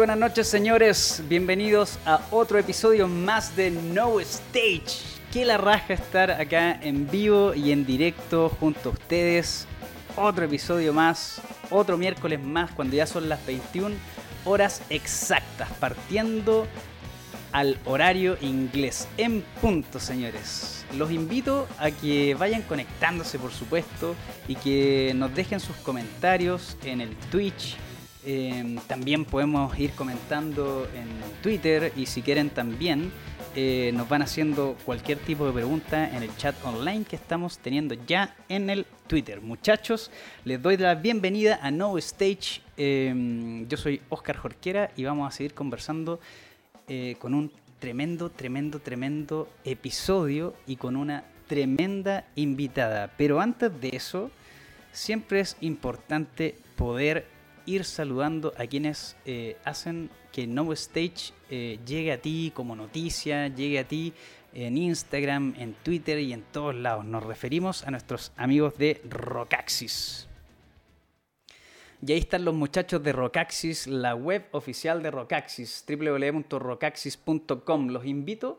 buenas noches señores, bienvenidos a otro episodio más de No Stage. Qué la raja estar acá en vivo y en directo junto a ustedes. Otro episodio más, otro miércoles más cuando ya son las 21 horas exactas, partiendo al horario inglés en punto señores. Los invito a que vayan conectándose por supuesto y que nos dejen sus comentarios en el Twitch Em, también podemos ir comentando en Twitter y si quieren también eh, nos van haciendo cualquier tipo de pregunta en el chat online que estamos teniendo ya en el Twitter. Muchachos, les doy la bienvenida a No Stage. Em, yo soy Oscar Jorquera y vamos a seguir conversando eh, con un tremendo, tremendo, tremendo episodio y con una tremenda invitada. Pero antes de eso, siempre es importante poder ir saludando a quienes eh, hacen que No Stage eh, llegue a ti como noticia, llegue a ti en Instagram, en Twitter y en todos lados. Nos referimos a nuestros amigos de Rockaxis. Y ahí están los muchachos de Rockaxis, la web oficial de Rockaxis, www.rockaxis.com. Los invito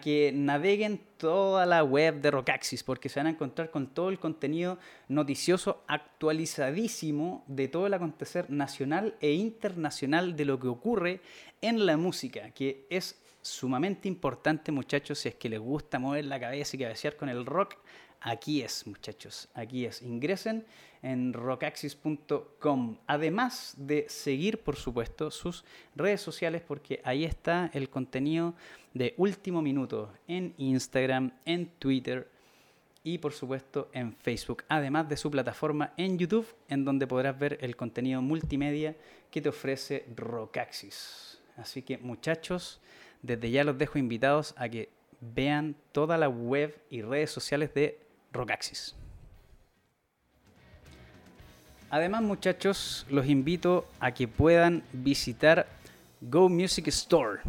que naveguen toda la web de Rockaxis porque se van a encontrar con todo el contenido noticioso actualizadísimo de todo el acontecer nacional e internacional de lo que ocurre en la música, que es sumamente importante muchachos si es que les gusta mover la cabeza y cabecear con el rock Aquí es, muchachos, aquí es. Ingresen en rockaxis.com. Además de seguir, por supuesto, sus redes sociales, porque ahí está el contenido de último minuto en Instagram, en Twitter y, por supuesto, en Facebook. Además de su plataforma en YouTube, en donde podrás ver el contenido multimedia que te ofrece Rockaxis. Así que, muchachos, desde ya los dejo invitados a que vean toda la web y redes sociales de Rockaxis. Además, muchachos, los invito a que puedan visitar Go Music Store.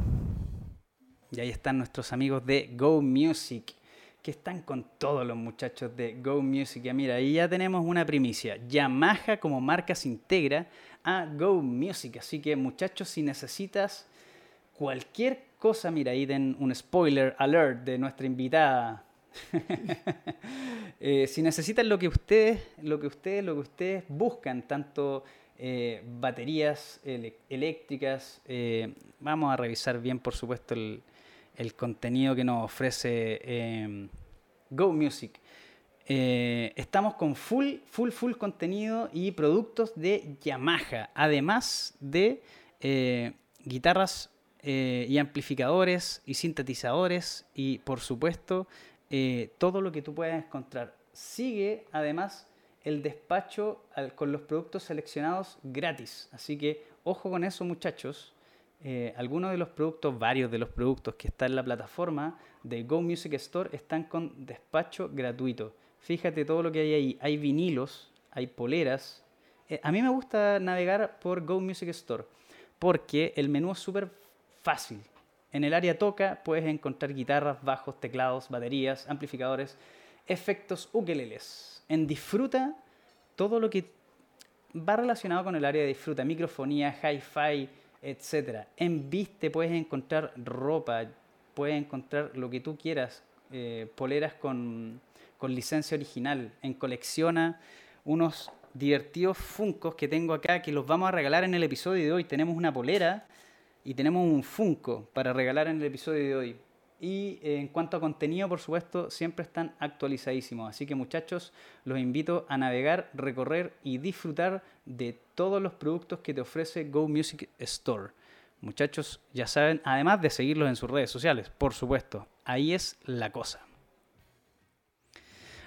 Y ahí están nuestros amigos de Go Music, que están con todos los muchachos de Go Music. Ya mira, ahí ya tenemos una primicia. Yamaha como marca se integra a Go Music. Así que, muchachos, si necesitas cualquier cosa, mira, ahí den un spoiler alert de nuestra invitada Eh, si necesitan lo que ustedes, lo que ustedes, lo que ustedes buscan, tanto eh, baterías eléctricas, eh, vamos a revisar bien, por supuesto, el, contenido que nos ofrece em, Go Music. estamos con full, full, full contenido y productos de Yamaha, además de guitarras y amplificadores y sintetizadores y, por supuesto, eh, todo lo que tú puedas encontrar. Sigue además el despacho con los productos seleccionados gratis. Así que ojo con eso muchachos. Eh, algunos de los productos, varios de los productos que están en la plataforma de Go Music Store están con despacho gratuito. Fíjate todo lo que hay ahí. Hay vinilos, hay poleras. Eh, a mí me gusta navegar por Go Music Store porque el menú es súper fácil. En el área toca puedes encontrar guitarras, bajos, teclados, baterías, amplificadores, efectos ukeleles. En disfruta todo lo que va relacionado con el área de disfruta, microfonía, hi-fi, etc. En viste puedes encontrar ropa, puedes encontrar lo que tú quieras, eh, poleras con, con licencia original. En colecciona unos divertidos funcos que tengo acá que los vamos a regalar en el episodio de hoy. Tenemos una polera y tenemos un Funko para regalar en el episodio de hoy. Y eh, en cuanto a contenido, por supuesto, siempre están actualizadísimos. Así que muchachos, los invito a navegar, recorrer y disfrutar de todos los productos que te ofrece Go Music Store. Muchachos, ya saben, además de seguirlos en sus redes sociales, por supuesto. Ahí es la cosa.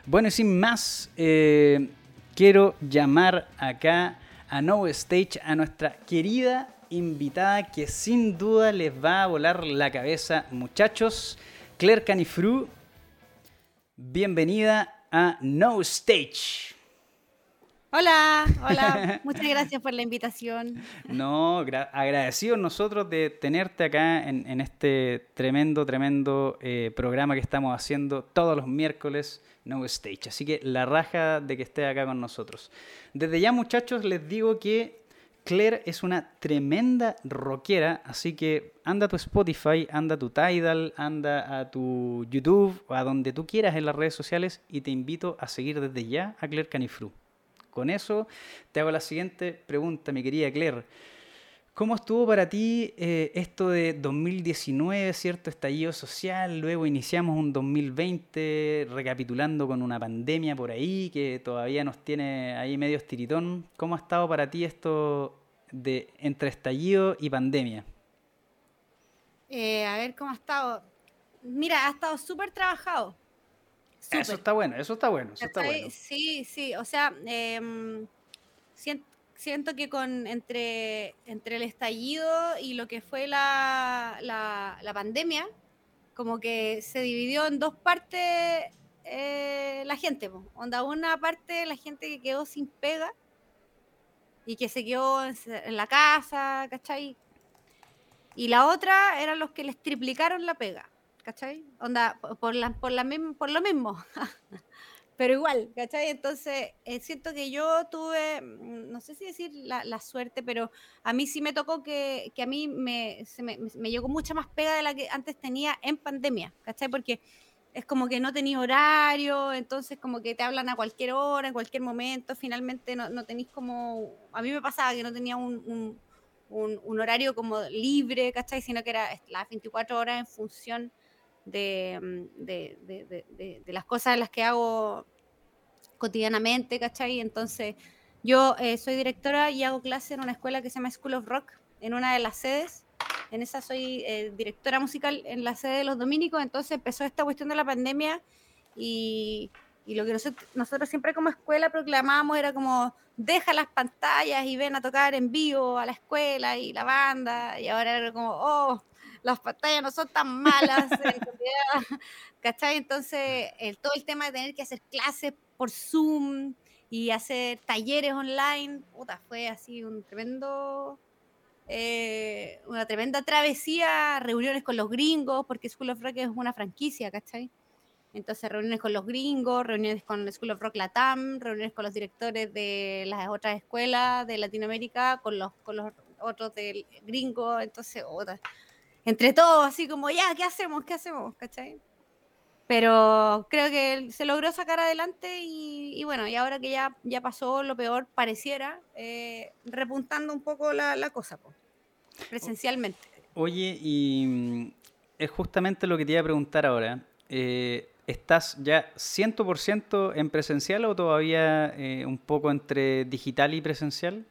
Bueno, y sin más, eh, quiero llamar acá a No Stage a nuestra querida invitada que sin duda les va a volar la cabeza, muchachos. Claire Canifru, bienvenida a No Stage. Hola, hola, muchas gracias por la invitación. No, agradecidos nosotros de tenerte acá en, este tremendo, tremendo eh, programa que estamos haciendo todos los miércoles, No Stage. Así que la raja de que esté acá con nosotros. Desde ya muchachos les digo que Claire es una tremenda rockera, así que anda a tu Spotify, anda a tu Tidal, anda a tu YouTube o a donde tú quieras en las redes sociales y te invito a seguir desde ya a Claire Canifru. Con eso te hago la siguiente pregunta, mi querida Claire. ¿Cómo estuvo para ti eh, esto de 2019, cierto estallido social? Luego iniciamos un 2020 recapitulando con una pandemia por ahí que todavía nos tiene ahí medio estiritón. ¿Cómo ha estado para ti esto de entre estallido y pandemia? Eh, a ver cómo ha estado. Mira, ha estado súper trabajado. Eso está bueno, eso está bueno, eso está bueno. Sí, sí, o sea, eh, siento siento que con entre, entre el estallido y lo que fue la, la, pandemia, como que se dividió en dos partes eh, la gente. Onda, una parte la gente que quedó sin pega y que se quedó en la casa, ¿cachai? Y la otra eran los que les triplicaron la pega, ¿cachai? Onda, por, la, por, la, por lo mismo. pero igual, ¿cachai? Entonces, eh, siento que yo tuve, mm, no sé si decir la, suerte, pero a mí sí me tocó que, a mí me, me, llegó mucha más pega de la que antes tenía en pandemia, ¿cachai? Porque es como que no tenía horario, entonces como que te hablan a cualquier hora, en cualquier momento, finalmente no, no tenéis como, a mí me pasaba que no tenía un, horario como libre, ¿cachai? Sino que era las 24 horas en función Mm, de, de, de, las cosas las que hago cotidianamente, ¿cachai? Entonces, yo eh, soy directora y hago clase en una escuela que se llama School of Rock, en una de las sedes. En esa soy eh, directora musical en la sede de los dominicos. Entonces empezó esta cuestión de la pandemia y, y lo que nosotros, nosotros, siempre como escuela proclamábamos era como deja las pantallas y ven a tocar en vivo a la escuela y la banda. Y ahora era como, oh, las pantallas no son tan malas en realidad, ¿cachai? Entonces, el, todo el tema de tener que hacer clases por Zoom y hacer talleres online, puta, fue así un tremendo, eh, una tremenda travesía, reuniones con los gringos, porque School of Rock es una franquicia, ¿cachai? Entonces, reuniones con los gringos, reuniones con School of Rock Latam, reuniones con los directores de las otras escuelas de Latinoamérica, con los, con los otros del gringo, entonces, otra entre todos, así como, ya, ¿qué hacemos? ¿Qué hacemos? ¿Cachai? Pero creo que se logró sacar adelante y, bueno, y ahora que ya, ya pasó lo peor, pareciera, eh, repuntando un poco la, cosa, presencialmente. Oye, y mm, es justamente lo que te iba a preguntar ahora. Eh, ¿Estás ya 100% en presencial o todavía eh, un poco entre digital y presencial?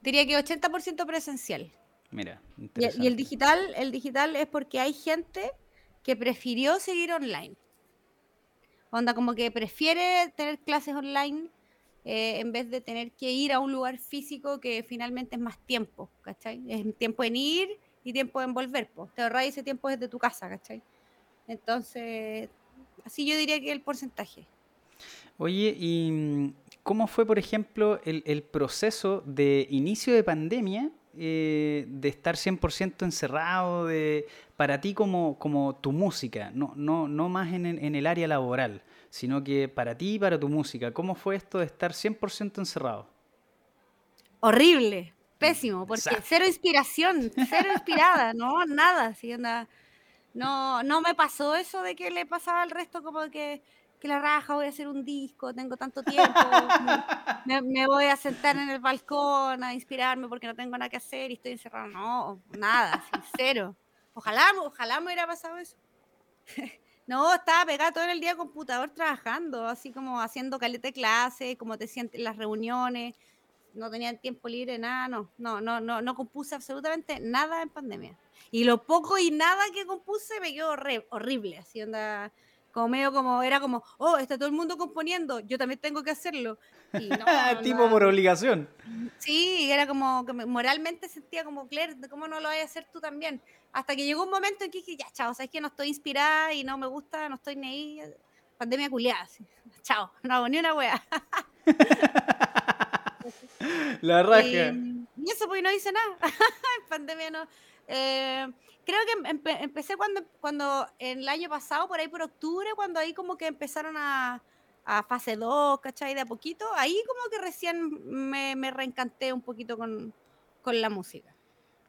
Diría que 80% presencial. Mira, y, el digital, el digital es porque hay gente que prefirió seguir online. Onda, como que prefiere tener clases online eh, en vez de tener que ir a un lugar físico que finalmente es más tiempo, ¿cachai? Es tiempo en ir y tiempo en volver, pues. Te ahorras ese tiempo desde tu casa, ¿cachai? Entonces, así yo diría que el porcentaje. Oye, ¿y cómo fue, por ejemplo, el, el proceso de inicio de pandemia eh, de estar 100% encerrado de, para ti como, como tu música, no, no, no más en, en, el área laboral, sino que para ti y para tu música? ¿Cómo fue esto de estar 100% encerrado? Horrible, pésimo, porque cero inspiración, cero inspirada, no, nada, así No, no me pasó eso de que le pasaba al resto como que que la raja, voy a hacer un disco, tengo tanto tiempo, me, voy a sentar en el balcón a inspirarme porque no tengo nada que hacer y estoy encerrado. No, nada, sincero. Ojalá, ojalá me hubiera pasado eso. no, estaba pegado todo el día computador trabajando, así como haciendo caleta de clase, como te sientes en las reuniones, no tenía tiempo libre, nada, no, no, no, no, no compuse absolutamente nada en pandemia. Y lo poco y nada que compuse me quedó horrible, así onda como medio como, era como, oh, está todo el mundo componiendo, yo también tengo que hacerlo. Y no, tipo por obligación. Sí, era como que moralmente sentía como, Claire, ¿cómo no lo vas a hacer tú también? Hasta que llegó un momento en que dije, ya, chao, sabes que no estoy inspirada y no me gusta, no estoy ni ahí. Pandemia culiada, chao, no hago ni una wea. La raja. Y, eso pues no hice nada. Pandemia no. Eh, creo que empecé cuando, cuando el año pasado, por ahí por octubre, cuando ahí como que empezaron a, a fase 2, ¿cachai? De a poquito, ahí como que recién me, me reencanté un poquito con, con la música.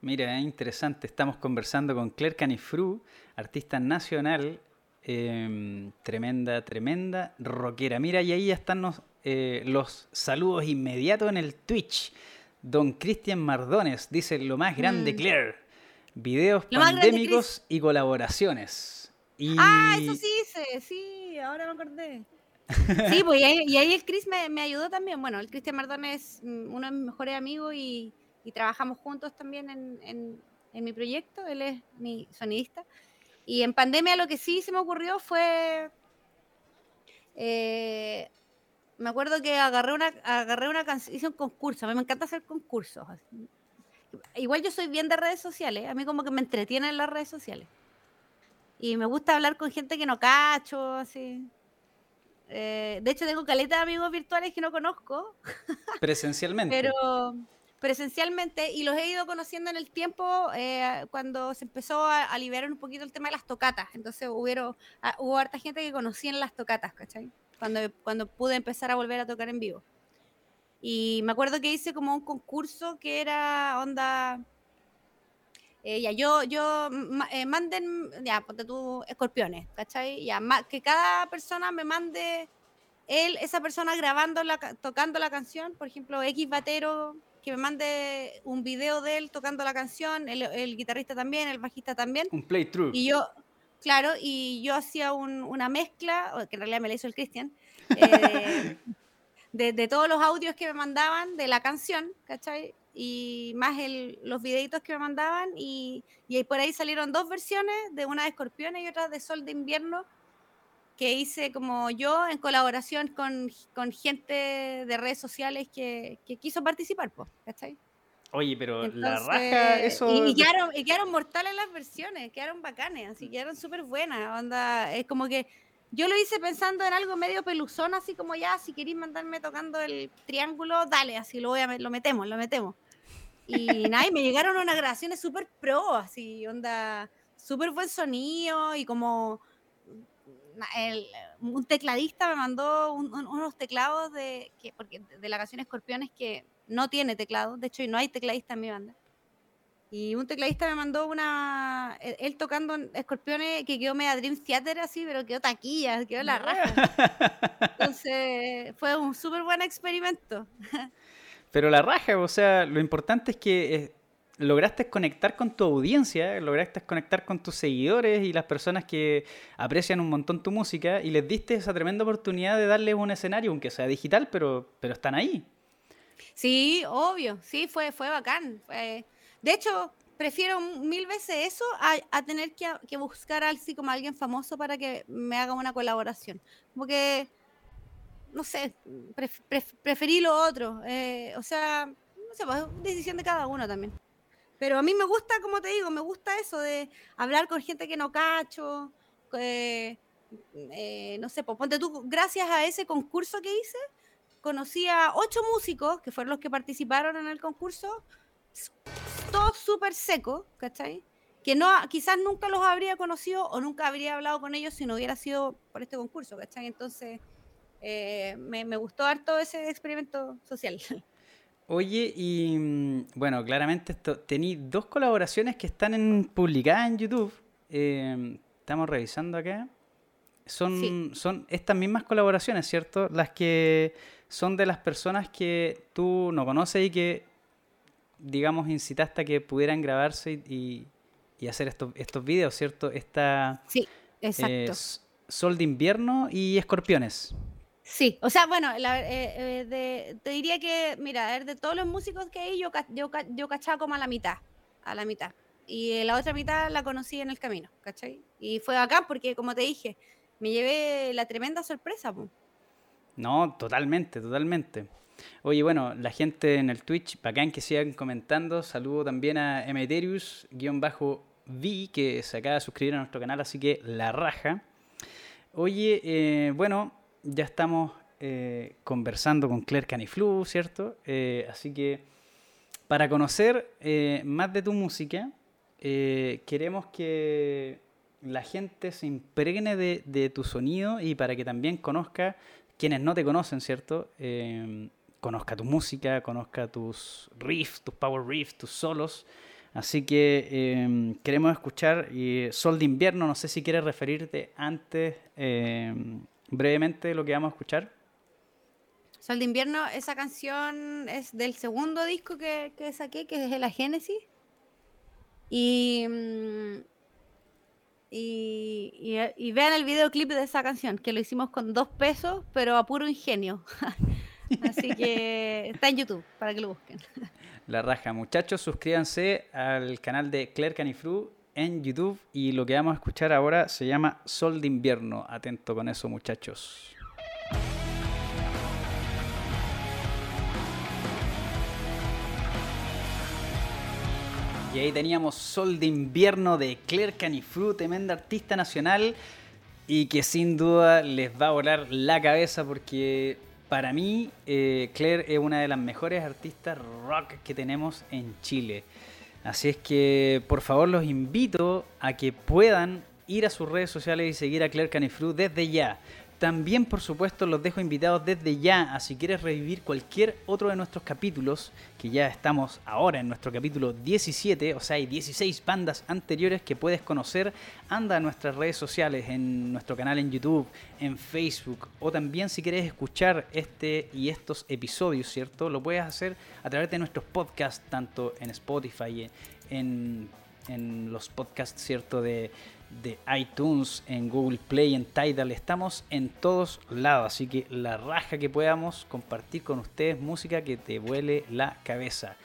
Mira, es interesante. Estamos conversando con Claire Canifru, artista nacional, em, tremenda, tremenda rockera. Mira, y ahí ya están los, eh, los saludos inmediatos en el Twitch. Don Cristian Mardones dice lo más grande, Mm. Claire. Videos Lo pandémicos y colaboraciones. Y... Ah, eso sí hice, sí, ahora me acordé. Sí, pues y ahí, y ahí el Chris me, me ayudó también. Bueno, el Cristian Mardón es mm, uno de mis mejores amigos y, y trabajamos juntos también en, en- en mi proyecto. Él es mi sonidista. Y en pandemia lo que sí se me ocurrió fue. eh, me acuerdo que agarré una, agarré una canción, hice un concurso. A mí me encanta hacer concursos. así. Igual yo soy bien de redes sociales. A mí como que me entretienen las redes sociales. Y me gusta hablar con gente que no cacho, así. Eh, de hecho, tengo caleta de amigos virtuales que no conozco, Presencialmente. pero presencialmente, y los he ido conociendo en el tiempo eh, cuando se empezó a, a liberar un poquito el tema de las tocatas. Entonces hubieron, ah, hubo harta gente que conocía en las tocatas, ¿cachai? Cuando, cuando pude empezar a volver a tocar en vivo. Y me acuerdo que hice como un concurso que era onda. eh, ya, yo, yo, eh, manden, ya, ponte tú, escorpiones, ¿cachai? Ya, que cada persona me mande él, esa persona grabando, la, ca- tocando la canción, por ejemplo, X Batero, que me mande un video de él tocando la canción, el, el guitarrista también, el bajista también, Un playthrough. y yo, claro, y yo hacía un- una mezcla, que en realidad me la hizo el Cristian, eh, de, de todos los audios que me mandaban de la canción, ¿cachai? Y más el, los videitos que me mandaban, y, y por ahí salieron dos versiones, de una de Escorpiones y otra de Sol de Invierno, que hice como yo en colaboración con, con gente de redes sociales que, que quiso participar, pues, ¿cachai? Oye, pero la Entonces, raja, eso. Y, y quedaron, y quedaron mortales las versiones, quedaron bacanes, así quedaron súper buenas. Onda, es como que yo lo hice pensando en algo medio peluzón, así como ya, si queréis mandarme tocando el triángulo, dale, así lo, voy a, lo metemos, lo metemos. Y nada, y me llegaron unas grabaciones súper pro, así, onda, súper buen sonido y como un tecladista me mandó un- un- unos teclados de, que, porque de la canción Escorpiones que no tiene teclado, de hecho no hay tecladista en mi banda. Y un tecladista me mandó una, él, él tocando Escorpiones que quedó media Dream Theater así, pero quedó taquilla, quedó la raja. Entonces fue un súper buen experimento. Pero la raja, o sea, lo importante es que eh, lograste conectar con tu audiencia, lograste conectar con tus seguidores y las personas que aprecian un montón tu música y les diste esa tremenda oportunidad de darles un escenario, aunque sea digital, pero, pero están ahí. Sí, obvio, sí, fue, fue bacán. fue- De hecho, prefiero mil veces eso a, a tener que, que buscar así como alguien famoso para que me haga una colaboración. Porque, no sé, pref- pref- preferí lo otro. eh, o sea, no sé, pues es decisión de cada uno también. Pero a mí me gusta, como te digo, me gusta eso de hablar con gente que no cacho. eh, eh, no sé, pues ponte tú, gracias a ese concurso que hice, conocí a ocho músicos que fueron los que participaron en el concurso, todos súper secos, ¿cachai? Que no, quizás nunca los habría conocido o nunca habría hablado con ellos si no hubiera sido por este concurso, ¿cachai? Entonces, eh, me, me gustó harto ese experimento social. Oye, y mm, bueno, claramente esto, tení dos colaboraciones que están en, publicadas en YouTube. Eh, estamos revisando acá. Son, Sí. son estas mismas colaboraciones, ¿cierto? Las que son de las personas que tú no conoces y que, digamos, incitaste a que pudieran grabarse y, hacer estos, estos videos, ¿cierto? Esta Sí, eh, exacto. S- Sol de Invierno y Escorpiones. Sí, o sea, bueno, la- eh, eh, de- te diría que, mira, a ver, de todos los músicos que hay, yo, yo, yo cachaba como a la mitad, a la mitad. Y eh, la otra mitad la conocí en el camino, ¿cachai? Y fue acá porque, como te dije, me llevé la tremenda sorpresa, po. No, totalmente, totalmente. Oye, bueno, la gente en el Twitch, bacán que sigan comentando. Saludo también a Emeterius-V, que se acaba de suscribir a nuestro canal, así que la raja. Oye, eh, bueno, ya estamos eh, conversando con Claire Caniflu, ¿cierto? Eh, así que para conocer más de tu música, queremos que la gente se impregne de, tu sonido y para que también conozca quienes no te conocen, ¿cierto? Conozca tu música, conozca tus riffs, tus power riffs, tus solos. Así que em, queremos escuchar Sol de Invierno. No sé si quieres referirte antes em, brevemente lo que vamos a escuchar. Sol de Invierno, esa canción es del segundo disco que, que saqué, que es de la Génesis. Y, mm, y, y, vean el videoclip de esa canción, que lo hicimos con dos pesos, pero a puro ingenio. Así que está en YouTube para que lo busquen. La raja, muchachos, suscríbanse al canal de Claire Canifru en YouTube y lo que vamos a escuchar ahora se llama Sol de Invierno. Atento con eso, muchachos. Y ahí teníamos Sol de Invierno de Claire Canifru, tremenda artista nacional y que sin duda les va a volar la cabeza porque para mí, eh, Claire es una de las mejores artistas rock que tenemos en Chile. Así es que, por favor, los invito a que puedan ir a sus redes sociales y seguir a Claire Canifru desde ya. También, por supuesto, los dejo invitados desde ya a si quieres revivir cualquier otro de nuestros capítulos, que ya estamos ahora en nuestro capítulo 17, o sea, hay 16 bandas anteriores que puedes conocer. Anda a nuestras redes sociales, en nuestro canal en YouTube, en Facebook, o también si quieres escuchar este y estos episodios, ¿cierto? Lo puedes hacer a través de nuestros podcasts, tanto en Spotify, en, en los podcasts, ¿cierto? De de iTunes, en Google Play, en Tidal. Estamos en todos lados, así que la raja que podamos compartir con ustedes música que te vuele la cabeza.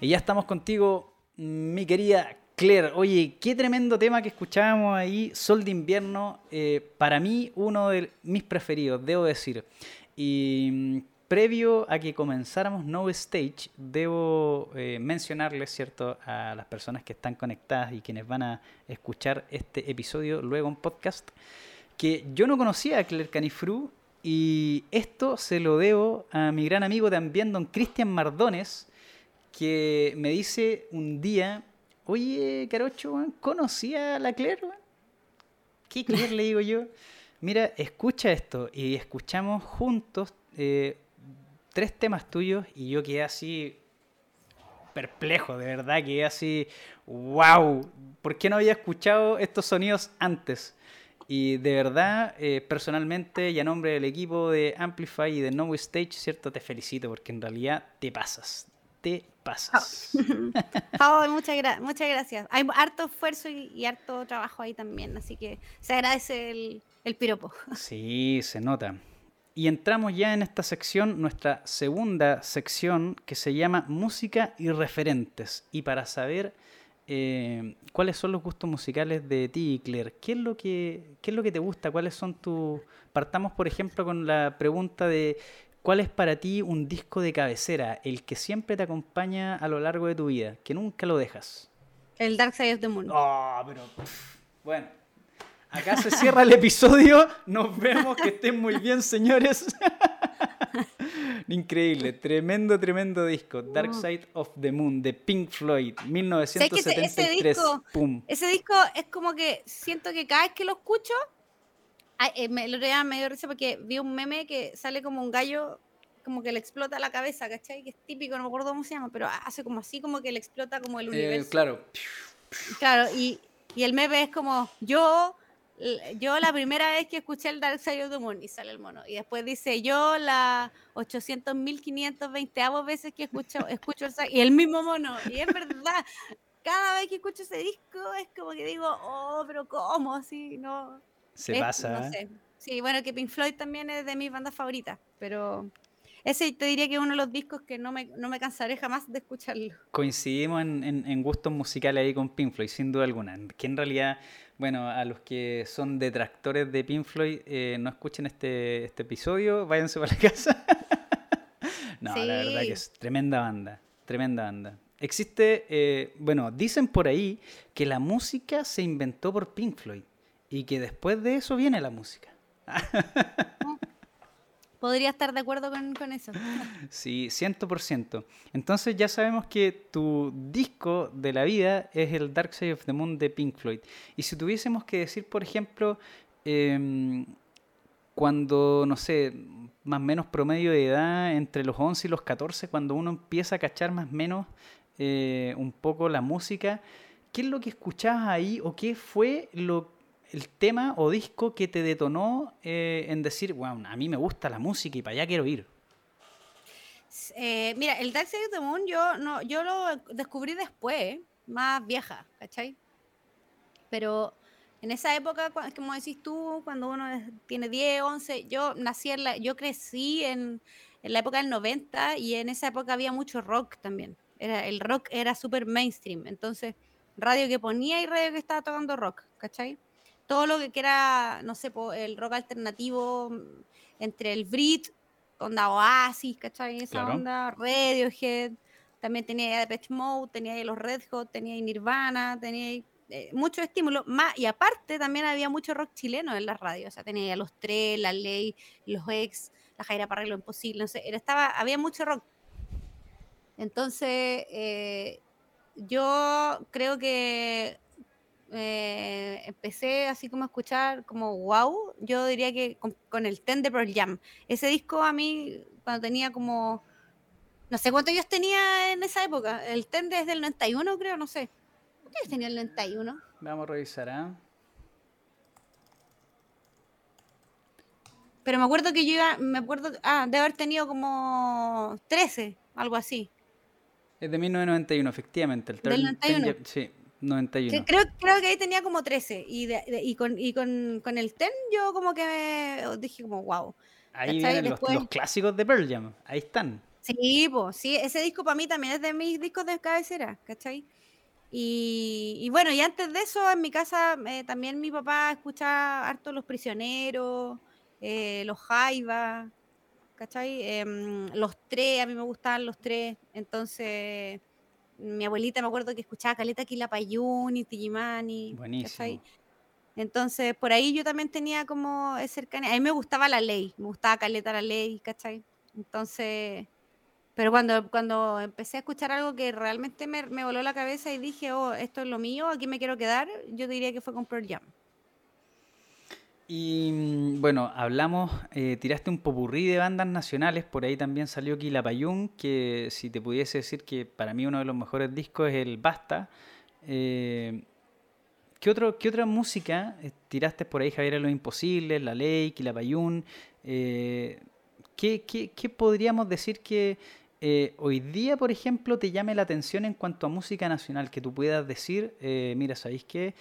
Y ya estamos contigo, mi querida Claire. Oye, qué tremendo tema que escuchábamos ahí, Sol de Invierno. Eh, para mí, uno de mis preferidos, debo decir. Y previo a que comenzáramos No Stage, debo eh, mencionarles, ¿cierto?, a las personas que están conectadas y quienes van a escuchar este episodio luego en podcast, que yo no conocía a Claire Canifru y esto se lo debo a mi gran amigo también, don Cristian Mardones, que me dice un día, oye, Carocho, ¿conocía a la Claire? ¿Qué Claire le digo yo? Mira, escucha esto y escuchamos juntos eh, tres temas tuyos y yo quedé así perplejo, de verdad, quedé así, wow, ¿por qué no había escuchado estos sonidos antes? Y de verdad, eh, personalmente y a nombre del equipo de Amplify y de No Stage, ¿cierto? Te felicito porque en realidad te pasas, te pasas. Oh. muchas, muchas gracias. Hay harto esfuerzo y, harto trabajo ahí también, así que se agradece el, el piropo. Sí, se nota. Y entramos ya en esta sección, nuestra segunda sección, que se llama Música y Referentes. Y para saber eh, cuáles son los gustos musicales de ti, Claire, ¿qué es, lo que, ¿qué es lo que te gusta? ¿Cuáles son tus...? Partamos, por ejemplo, con la pregunta de ¿cuál es para ti un disco de cabecera, el que siempre te acompaña a lo largo de tu vida, que nunca lo dejas? El Dark Side of the Moon. Oh, pero... bueno. Acá se cierra el episodio. Nos vemos. Que estén muy bien, señores. Increíble, tremendo, tremendo disco. Dark Side of the Moon de Pink Floyd, 1973. Ese, disco, ese disco es como que siento que cada vez que lo escucho, eh, me, lo me dio risa porque vi un meme que sale como un gallo, como que le explota la cabeza, ¿cachai? Que es típico, no me acuerdo cómo se llama, pero hace como así, como que le explota como el eh, universo. claro. Claro, y, y el meme es como yo yo la primera vez que escuché el Dark Side of the Moon y sale el mono. Y después dice yo la 800.520 veces que escucho, escucho el y el mismo mono. Y es verdad, cada vez que escucho ese disco es como que digo, oh, pero ¿cómo? Así, no. Se pasa. No ¿eh? sé. Sí, bueno, que Pink Floyd también es de mis bandas favoritas, pero ese te diría que es uno de los discos que no me, no me cansaré jamás de escucharlo. Coincidimos en, en, en gustos musicales ahí con Pink Floyd, sin duda alguna. Que en realidad bueno, a los que son detractores de Pink Floyd, eh, no escuchen este, este episodio, váyanse para la casa. no, la verdad que es tremenda banda, tremenda banda. Existe, eh, bueno, dicen por ahí que la música se inventó por Pink Floyd y que después de eso viene la música. Podría estar de acuerdo con, eso. Sí, 100%. Entonces ya sabemos que tu disco de la vida es el Dark Side of the Moon de Pink Floyd. Y si tuviésemos que decir, por ejemplo, em, cuando, no sé, más o menos promedio de edad, entre los 11 y los 14, cuando uno empieza a cachar más o menos eh, un poco la música, ¿qué es lo que escuchabas ahí o qué fue lo, el tema o disco que te detonó eh, en decir, wow, a mí me gusta la música y para allá quiero ir? Eh, mira, el Dark Side of the Moon yo, no, yo lo descubrí después, más vieja, ¿cachai? Pero en esa época, como decís tú, cuando uno tiene 10, 11, yo nací en la, yo crecí en, en la época del 90 y en esa época había mucho rock también. Era, el rock era súper mainstream, entonces radio que ponía y radio que estaba tocando rock, ¿cachai? Todo lo que era, no sé, el rock alternativo mm, entre el Brit, onda Oasis, ¿cachai? Esa onda, Radiohead, también tenía Depeche Mode, tenía los Red Hot, tenía Nirvana, tenía eh, mucho estímulo, más, y aparte también había mucho rock chileno en las radios, o sea, tenía los tres, la ley, los ex, la Jaira para lo imposible, no sé, estaba, había mucho rock. Entonces, eh, yo creo que eh, empecé así como a escuchar como wow, yo diría que con, el Ten de Pearl Jam. Ese disco a mí, cuando tenía como, no sé cuántos años tenía en esa época, el Ten desde el 91 creo, no sé. ¿Qué tenía el 91? Vamos a revisar, ¿ah? Pero me acuerdo que yo iba, me acuerdo, ah, de haber tenido como 13, algo así. Es de 1991, efectivamente. El Del 91. sí, 91. creo, creo que ahí tenía como 13. Y, y, con, y con, con, el TEN yo como que dije como, wow. Ahí vienen los, los, clásicos de Pearl Jam. Ahí están. Sí, pues, sí. Ese disco para mí también es de mis discos de cabecera, ¿cachai? Y, bueno, y antes de eso, en mi casa eh, también mi papá escuchaba harto Los Prisioneros, eh, Los Jaivas, ¿cachai? Em, los tres, a mí me gustaban los tres. Entonces, mi abuelita me acuerdo que escuchaba Caleta Quilapayún y Tijimani. Buenísimo. Entonces, por ahí yo también tenía como cercanía. A mí me gustaba la ley, me gustaba Caleta la ley, ¿cachai? Entonces, pero cuando, cuando empecé a escuchar algo que realmente me, me, voló la cabeza y dije, oh, esto es lo mío, aquí me quiero quedar, yo diría que fue con Pearl Jam. Y mm, bueno, hablamos, eh, tiraste un popurrí de bandas nacionales, por ahí también salió Quilapayún, que si te pudiese decir que para mí uno de los mejores discos es el Basta. Eh, ¿qué, otro, ¿Qué otra música eh, tiraste por ahí, Javier, Lo Imposible, La Ley, Quilapayún? ¿qué, qué, qué podríamos decir que eh, hoy día, por ejemplo, te llame la atención en cuanto a música nacional, que tú puedas decir, eh, mira, ¿sabéis qué?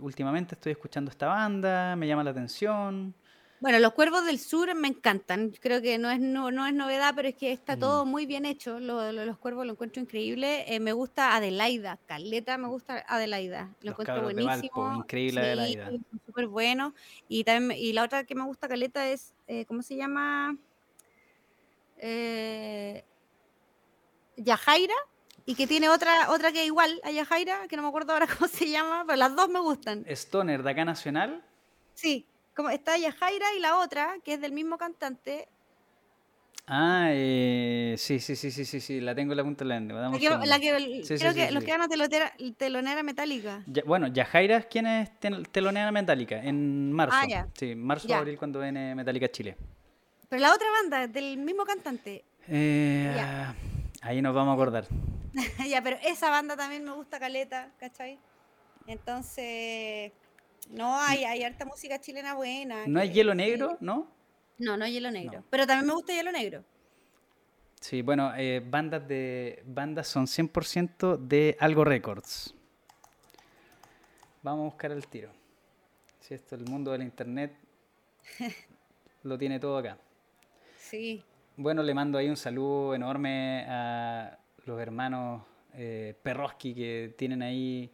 últimamente estoy escuchando esta banda, me llama la atención. Bueno, los Cuervos del Sur me encantan. Creo que no es, no, es novedad, pero es que está todo mm. muy bien hecho. los Cuervos lo encuentro increíble. Eh, me gusta Adelaida. Caleta me gusta Adelaida. Lo encuentro buenísimo. increíble Adelaida. Súper bueno. Y, también, y la otra que me gusta Caleta es, ¿cómo se llama? Eh, Yajaira y que tiene otra, otra que igual a Yajaira, que no me acuerdo ahora cómo se llama, pero las dos me gustan. Stoner de acá nacional. Sí, como está Yajaira y la otra, que es del mismo cantante. Ah, eh, sí, sí, sí, sí, sí, sí, la tengo en la punta de la lengua. La que, creo que los que van telonera, telonera metálica. bueno, Yajaira es quien es telonera metálica, en marzo. Ah, ya. Sí, marzo, o abril, cuando viene Metallica Chile. Pero la otra banda, del mismo cantante. Eh, ahí nos vamos a acordar. ya, pero esa banda también me gusta Caleta, ¿cachai? Entonces, no, hay, hay harta música chilena buena. ¿No hay Hielo Negro, no? No, no hay Hielo Negro. Pero también me gusta Hielo Negro. Sí, bueno, eh, bandas de bandas son 100% de Algo Records. Vamos a buscar el tiro. Si esto, el mundo del internet lo tiene todo acá. Bueno, le mando ahí un saludo enorme a los hermanos eh, Perroski que tienen ahí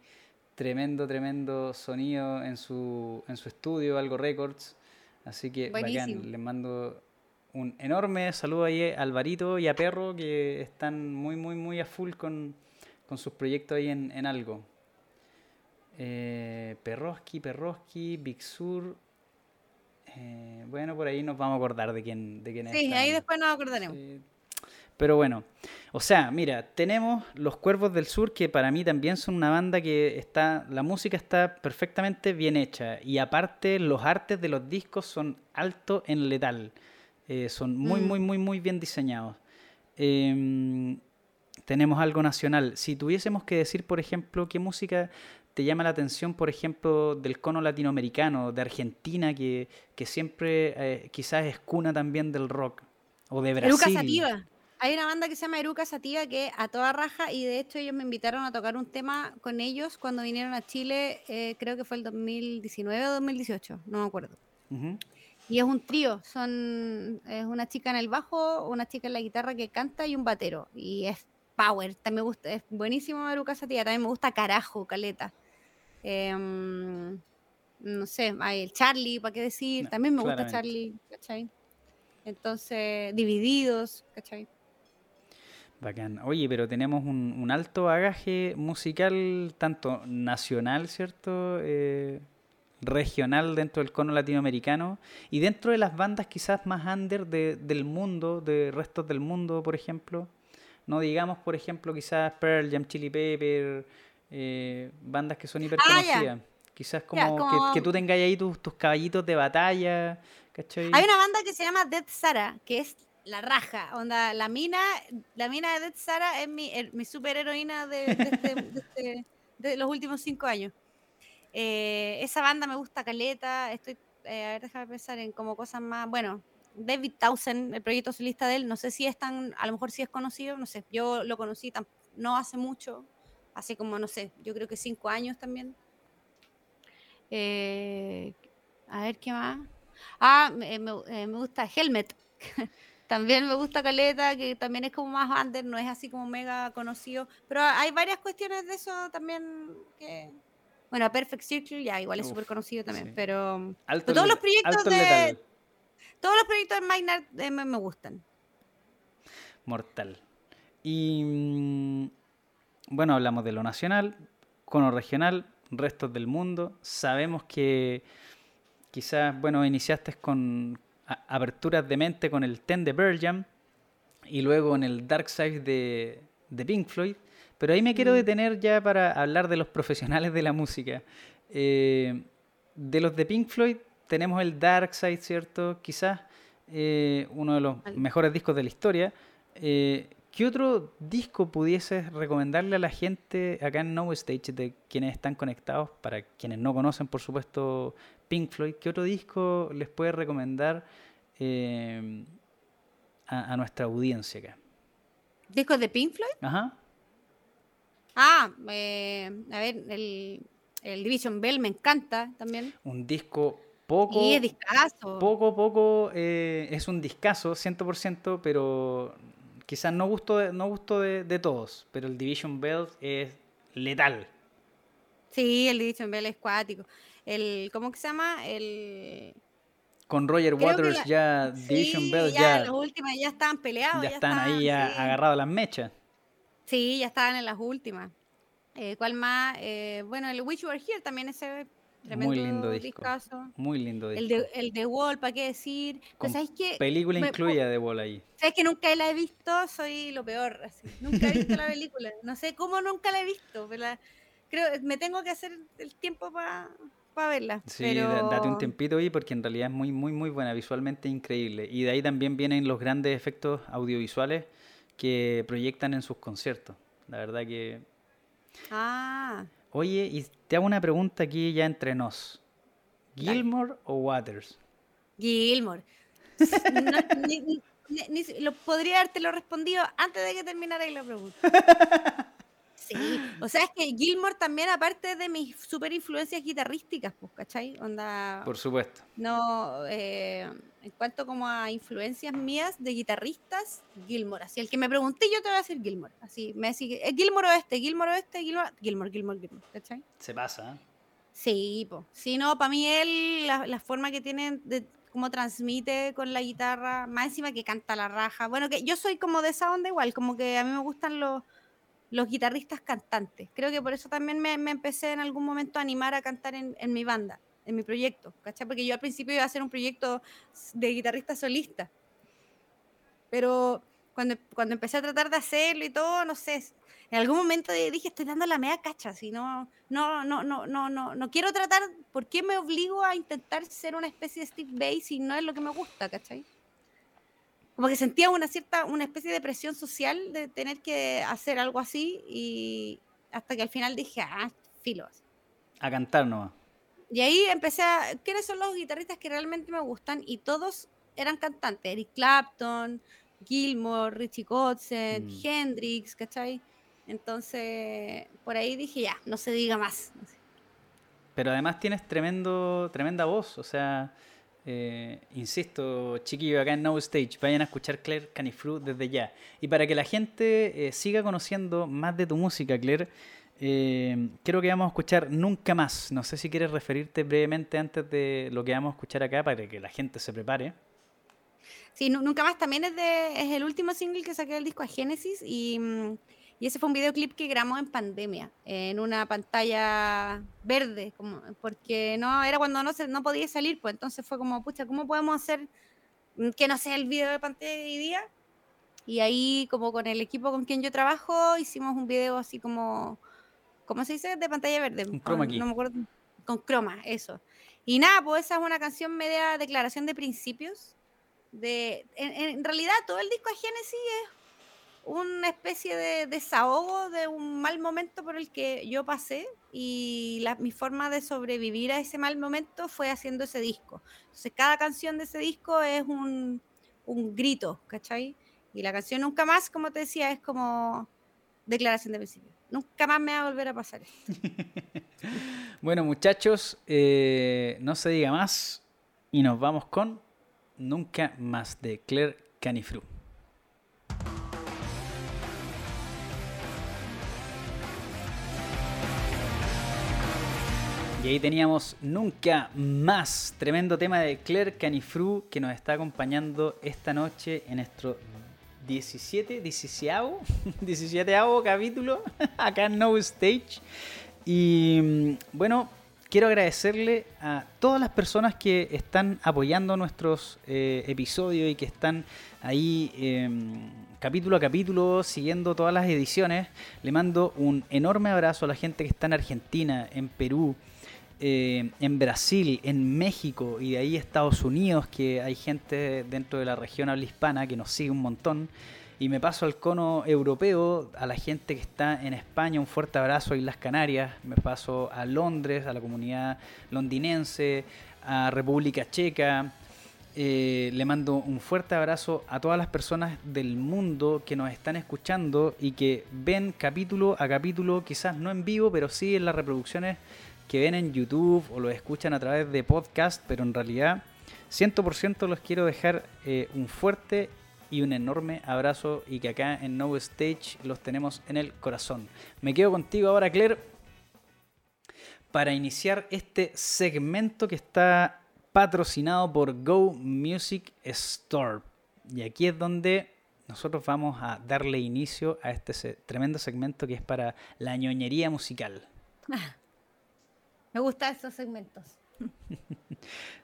tremendo, tremendo sonido en su, en su estudio, Algo Records. Así que, les mando un enorme saludo ahí a Alvarito y a Perro que están muy, muy, muy a full con, sus proyectos ahí en, algo. Eh, Perroski, Perroski, Big Sur, eh, bueno, por ahí nos vamos a acordar de quién, de quién es. Sí, ahí después nos acordaremos. Pero bueno, o sea, mira, tenemos Los Cuervos del Sur, que para mí también son una banda que está, la música está perfectamente bien hecha. Y aparte, los artes de los discos son alto en letal. Eh, son muy, Mm. muy, muy, muy bien diseñados. Em, tenemos algo nacional. Si tuviésemos que decir, por ejemplo, qué música te llama la atención, por ejemplo, del cono latinoamericano, de Argentina, que, que siempre eh, quizás es cuna también del rock, o de Eruca Brasil. Sativa. Hay una banda que se llama Eruca Sativa que a toda raja y de hecho ellos me invitaron a tocar un tema con ellos cuando vinieron a Chile, eh, creo que fue el 2019 o 2018, no me acuerdo. Ujú. Y es un trío, son es una chica en el bajo, una chica en la guitarra que canta y un batero. Y es power, también me gusta, es buenísimo Eruca Sativa, también me gusta Carajo, Caleta. Em, no sé, hay el Charlie, ¿para qué decir? No, También me gusta. Charlie, ¿cachai? Entonces, divididos, ¿cachai? Bacán. Oye, pero tenemos un, un alto bagaje musical, tanto nacional, ¿cierto? Eh, regional dentro del cono latinoamericano y dentro de las bandas quizás más under de- del mundo, de restos del mundo, por ejemplo. No digamos, por ejemplo, quizás Pearl Jam, Chili Pepper, eh, bandas que son hiper Ah, ya. conocidas. Quizás como, que- como- Que, tú tengas ahí tus, tus caballitos de batalla, ¿cachai? Hay una banda que se llama Dead Sara, que es la raja, onda, la mina, la mina de Dead Sara es mi, her- mi superheroína de, de, este- de este- de los últimos cinco años. Eh, esa banda me gusta caleta, estoy, eh, a ver, déjame pensar en como cosas más, bueno, David Townsend, el proyecto solista de él, no sé si es tan, a lo mejor sí es conocido, no sé, yo lo conocí tam- no hace mucho, hace como, no sé, yo creo que cinco años también. Eh, a ver qué más. Ah, me, me- eh, me gusta Helmet. también me gusta Caleta, que también es como más under, no es así como mega conocido. Pero hay varias cuestiones de eso también que. Bueno, Perfect Circle ya igual es súper conocido también, sí. pero Alto pero todos los proyectos alto de- letal. Todos los proyectos de Maynard eh, me, me gustan. Mortal. Y mm, bueno, hablamos de lo nacional, cono regional, restos del mundo. Sabemos que quizás, bueno, iniciaste con aperturas de mente con el Ten de Pearl Jam y luego en el Dark Side de, de Pink Floyd. Pero ahí me quiero Mm. detener ya para hablar de los profesionales de la música. Eh, de los de Pink Floyd tenemos el Dark Side, ¿cierto? Quizás eh, uno de los mejores discos de la historia. Eh, ¿Qué otro disco pudieses recomendarle a la gente acá en No Stage, de quienes están conectados, para quienes no conocen, por supuesto, Pink Floyd? ¿Qué otro disco les puede recomendar eh, a, a nuestra audiencia acá? ¿Discos de Pink Floyd? Ajá. Ah, a ver, el, el Division Bell me encanta también. Un disco poco, Y es poco, poco, eh, es un discazo, 100%, pero quizás no gusto, de, no gusto de, de todos, pero el Division Bell es letal. Sí, el Division Bell es cuático. El, ¿Cómo que se llama? El... Con Roger Creo Waters la- ya Division Sí, Bell ya, ya, las últimas ya estaban peleados. ya ya están ahí ya sí. agarrados las mechas. Sí, ya estaban en las últimas. Eh, ¿Cuál más? Eh, bueno, el Wish You Were Here también ese tremendo Muy lindo disco. discazo. Muy lindo El disco. de, el de Wall, ¿para qué decir? Con ¿sabes qué? Película me- incluida de Wall ahí. ¿Sabes que nunca la he visto? Soy lo peor. así. Nunca he visto la película. No sé cómo nunca la he visto. pero la- creo me tengo que hacer el tiempo para verla. Sí, pero... da- date un tempito ahí porque en realidad es muy, muy, muy buena, visualmente increíble. Y de ahí también vienen los grandes efectos audiovisuales que proyectan en sus conciertos. La verdad que... Ah, Oye, y te hago una pregunta aquí ya entre nos. ¿Gilmore o Waters? Gilmore. No, ni- ni- ni- ni- lo podría habértelo respondido antes de que terminara la pregunta. Sí, o sea, es que Gilmore también, aparte de mis super influencias guitarrísticas, pues, ¿cachai? Onda, Por supuesto. no, eh, en cuanto como a influencias mías de guitarristas, Gilmore. Así, el que me pregunté, yo te voy a decir Gilmore. Así, me decís, ¿es Gilmore o este? Gilmore o este? Gilmore, Gilmore, Gilmore, Gilmore, ¿cachai? Se pasa. ¿eh? Sí, pues. Sí, no, para mí él, la, la forma que tiene de cómo transmite con la guitarra, más encima que canta la raja. Bueno, que yo soy como de esa onda igual, como que a mí me gustan los, los guitarristas cantantes. Creo que por eso también me, me empecé en algún momento a animar a cantar en, en mi banda, en mi proyecto, ¿cachai? Porque yo al principio iba a hacer un proyecto de guitarrista solista. Pero cuando, cuando empecé a tratar de hacerlo y todo, no sé, en algún momento dije, estoy dando la media cacha, si no, no, no, no, no, no, no quiero tratar, ¿por qué me obligo a intentar ser una especie de Steve Bay si no es lo que me gusta, ¿cachai? Como que sentía una cierta, una especie de presión social de tener que hacer algo así y hasta que al final dije, ah, filos. A cantar nomás. Y ahí empecé a, ¿quiénes son los guitarristas que realmente me gustan? Y todos eran cantantes, Eric Clapton, Gilmore, Richie Kotzen, mm. Hendrix, ¿cachai? Entonces, por ahí dije, ya, no se diga más. Pero además tienes tremendo, tremenda voz, o sea, eh, insisto, chiquillo, acá en No Stage, vayan a escuchar Claire Canifru desde ya. Y para que la gente eh, siga conociendo más de tu música, Claire, eh, creo que vamos a escuchar Nunca Más. No sé si quieres referirte brevemente antes de lo que vamos a escuchar acá para que la gente se prepare. Sí, Nunca Más también es, de, es el último single que saqué del disco a Génesis y... Y ese fue un videoclip que grabamos en pandemia, en una pantalla verde, como, porque no era cuando no, se, no podía salir, pues entonces fue como, pucha, ¿cómo podemos hacer que no sea el video de pantalla de hoy día? Y ahí, como con el equipo con quien yo trabajo, hicimos un video así como, ¿cómo se dice? De pantalla verde. Un croma aquí. No me acuerdo. Con croma, eso. Y nada, pues esa es una canción media declaración de principios. De, en, realidad, todo el disco de Genesis es una especie de desahogo de un mal momento por el que yo pasé y la, mi forma de sobrevivir a ese mal momento fue haciendo ese disco. Entonces cada canción de ese disco es un, un grito, ¿cachai? Y la canción Nunca Más, como te decía, es como declaración de principio. Nunca más me va a volver a pasar bueno, muchachos, eh, no se diga más y nos vamos con Nunca Más de Claire Canifru. Y ahí teníamos Nunca Más, tremendo tema de Claire Canifru que nos está acompañando esta noche en nuestro 17, 17, 17 capítulo acá en No Stage. Y mm, bueno, quiero agradecerle a todas las personas que están apoyando nuestros eh, episodios y que están ahí em, capítulo a capítulo siguiendo todas las ediciones. Le mando un enorme abrazo a la gente que está en Argentina, en Perú, eh, en Brasil, en México y de ahí Estados Unidos, que hay gente dentro de la región habla hispana que nos sigue un montón. Y me paso al cono europeo, a la gente que está en España, un fuerte abrazo a Islas Canarias, me paso a Londres, a la comunidad londinense, a República Checa. Eh, le mando un fuerte abrazo a todas las personas del mundo que nos están escuchando y que ven capítulo a capítulo, quizás no en vivo, pero sí en las reproducciones que ven en YouTube o lo escuchan a través de podcast, pero en realidad 100% los quiero dejar eh, un fuerte y un enorme abrazo y que acá en No Stage los tenemos en el corazón. Me quedo contigo ahora, Claire, para iniciar este segmento que está patrocinado por Go Music Store. Y aquí es donde nosotros vamos a darle inicio a este tremendo segmento que es para la ñoñería musical. Me gustan estos segmentos.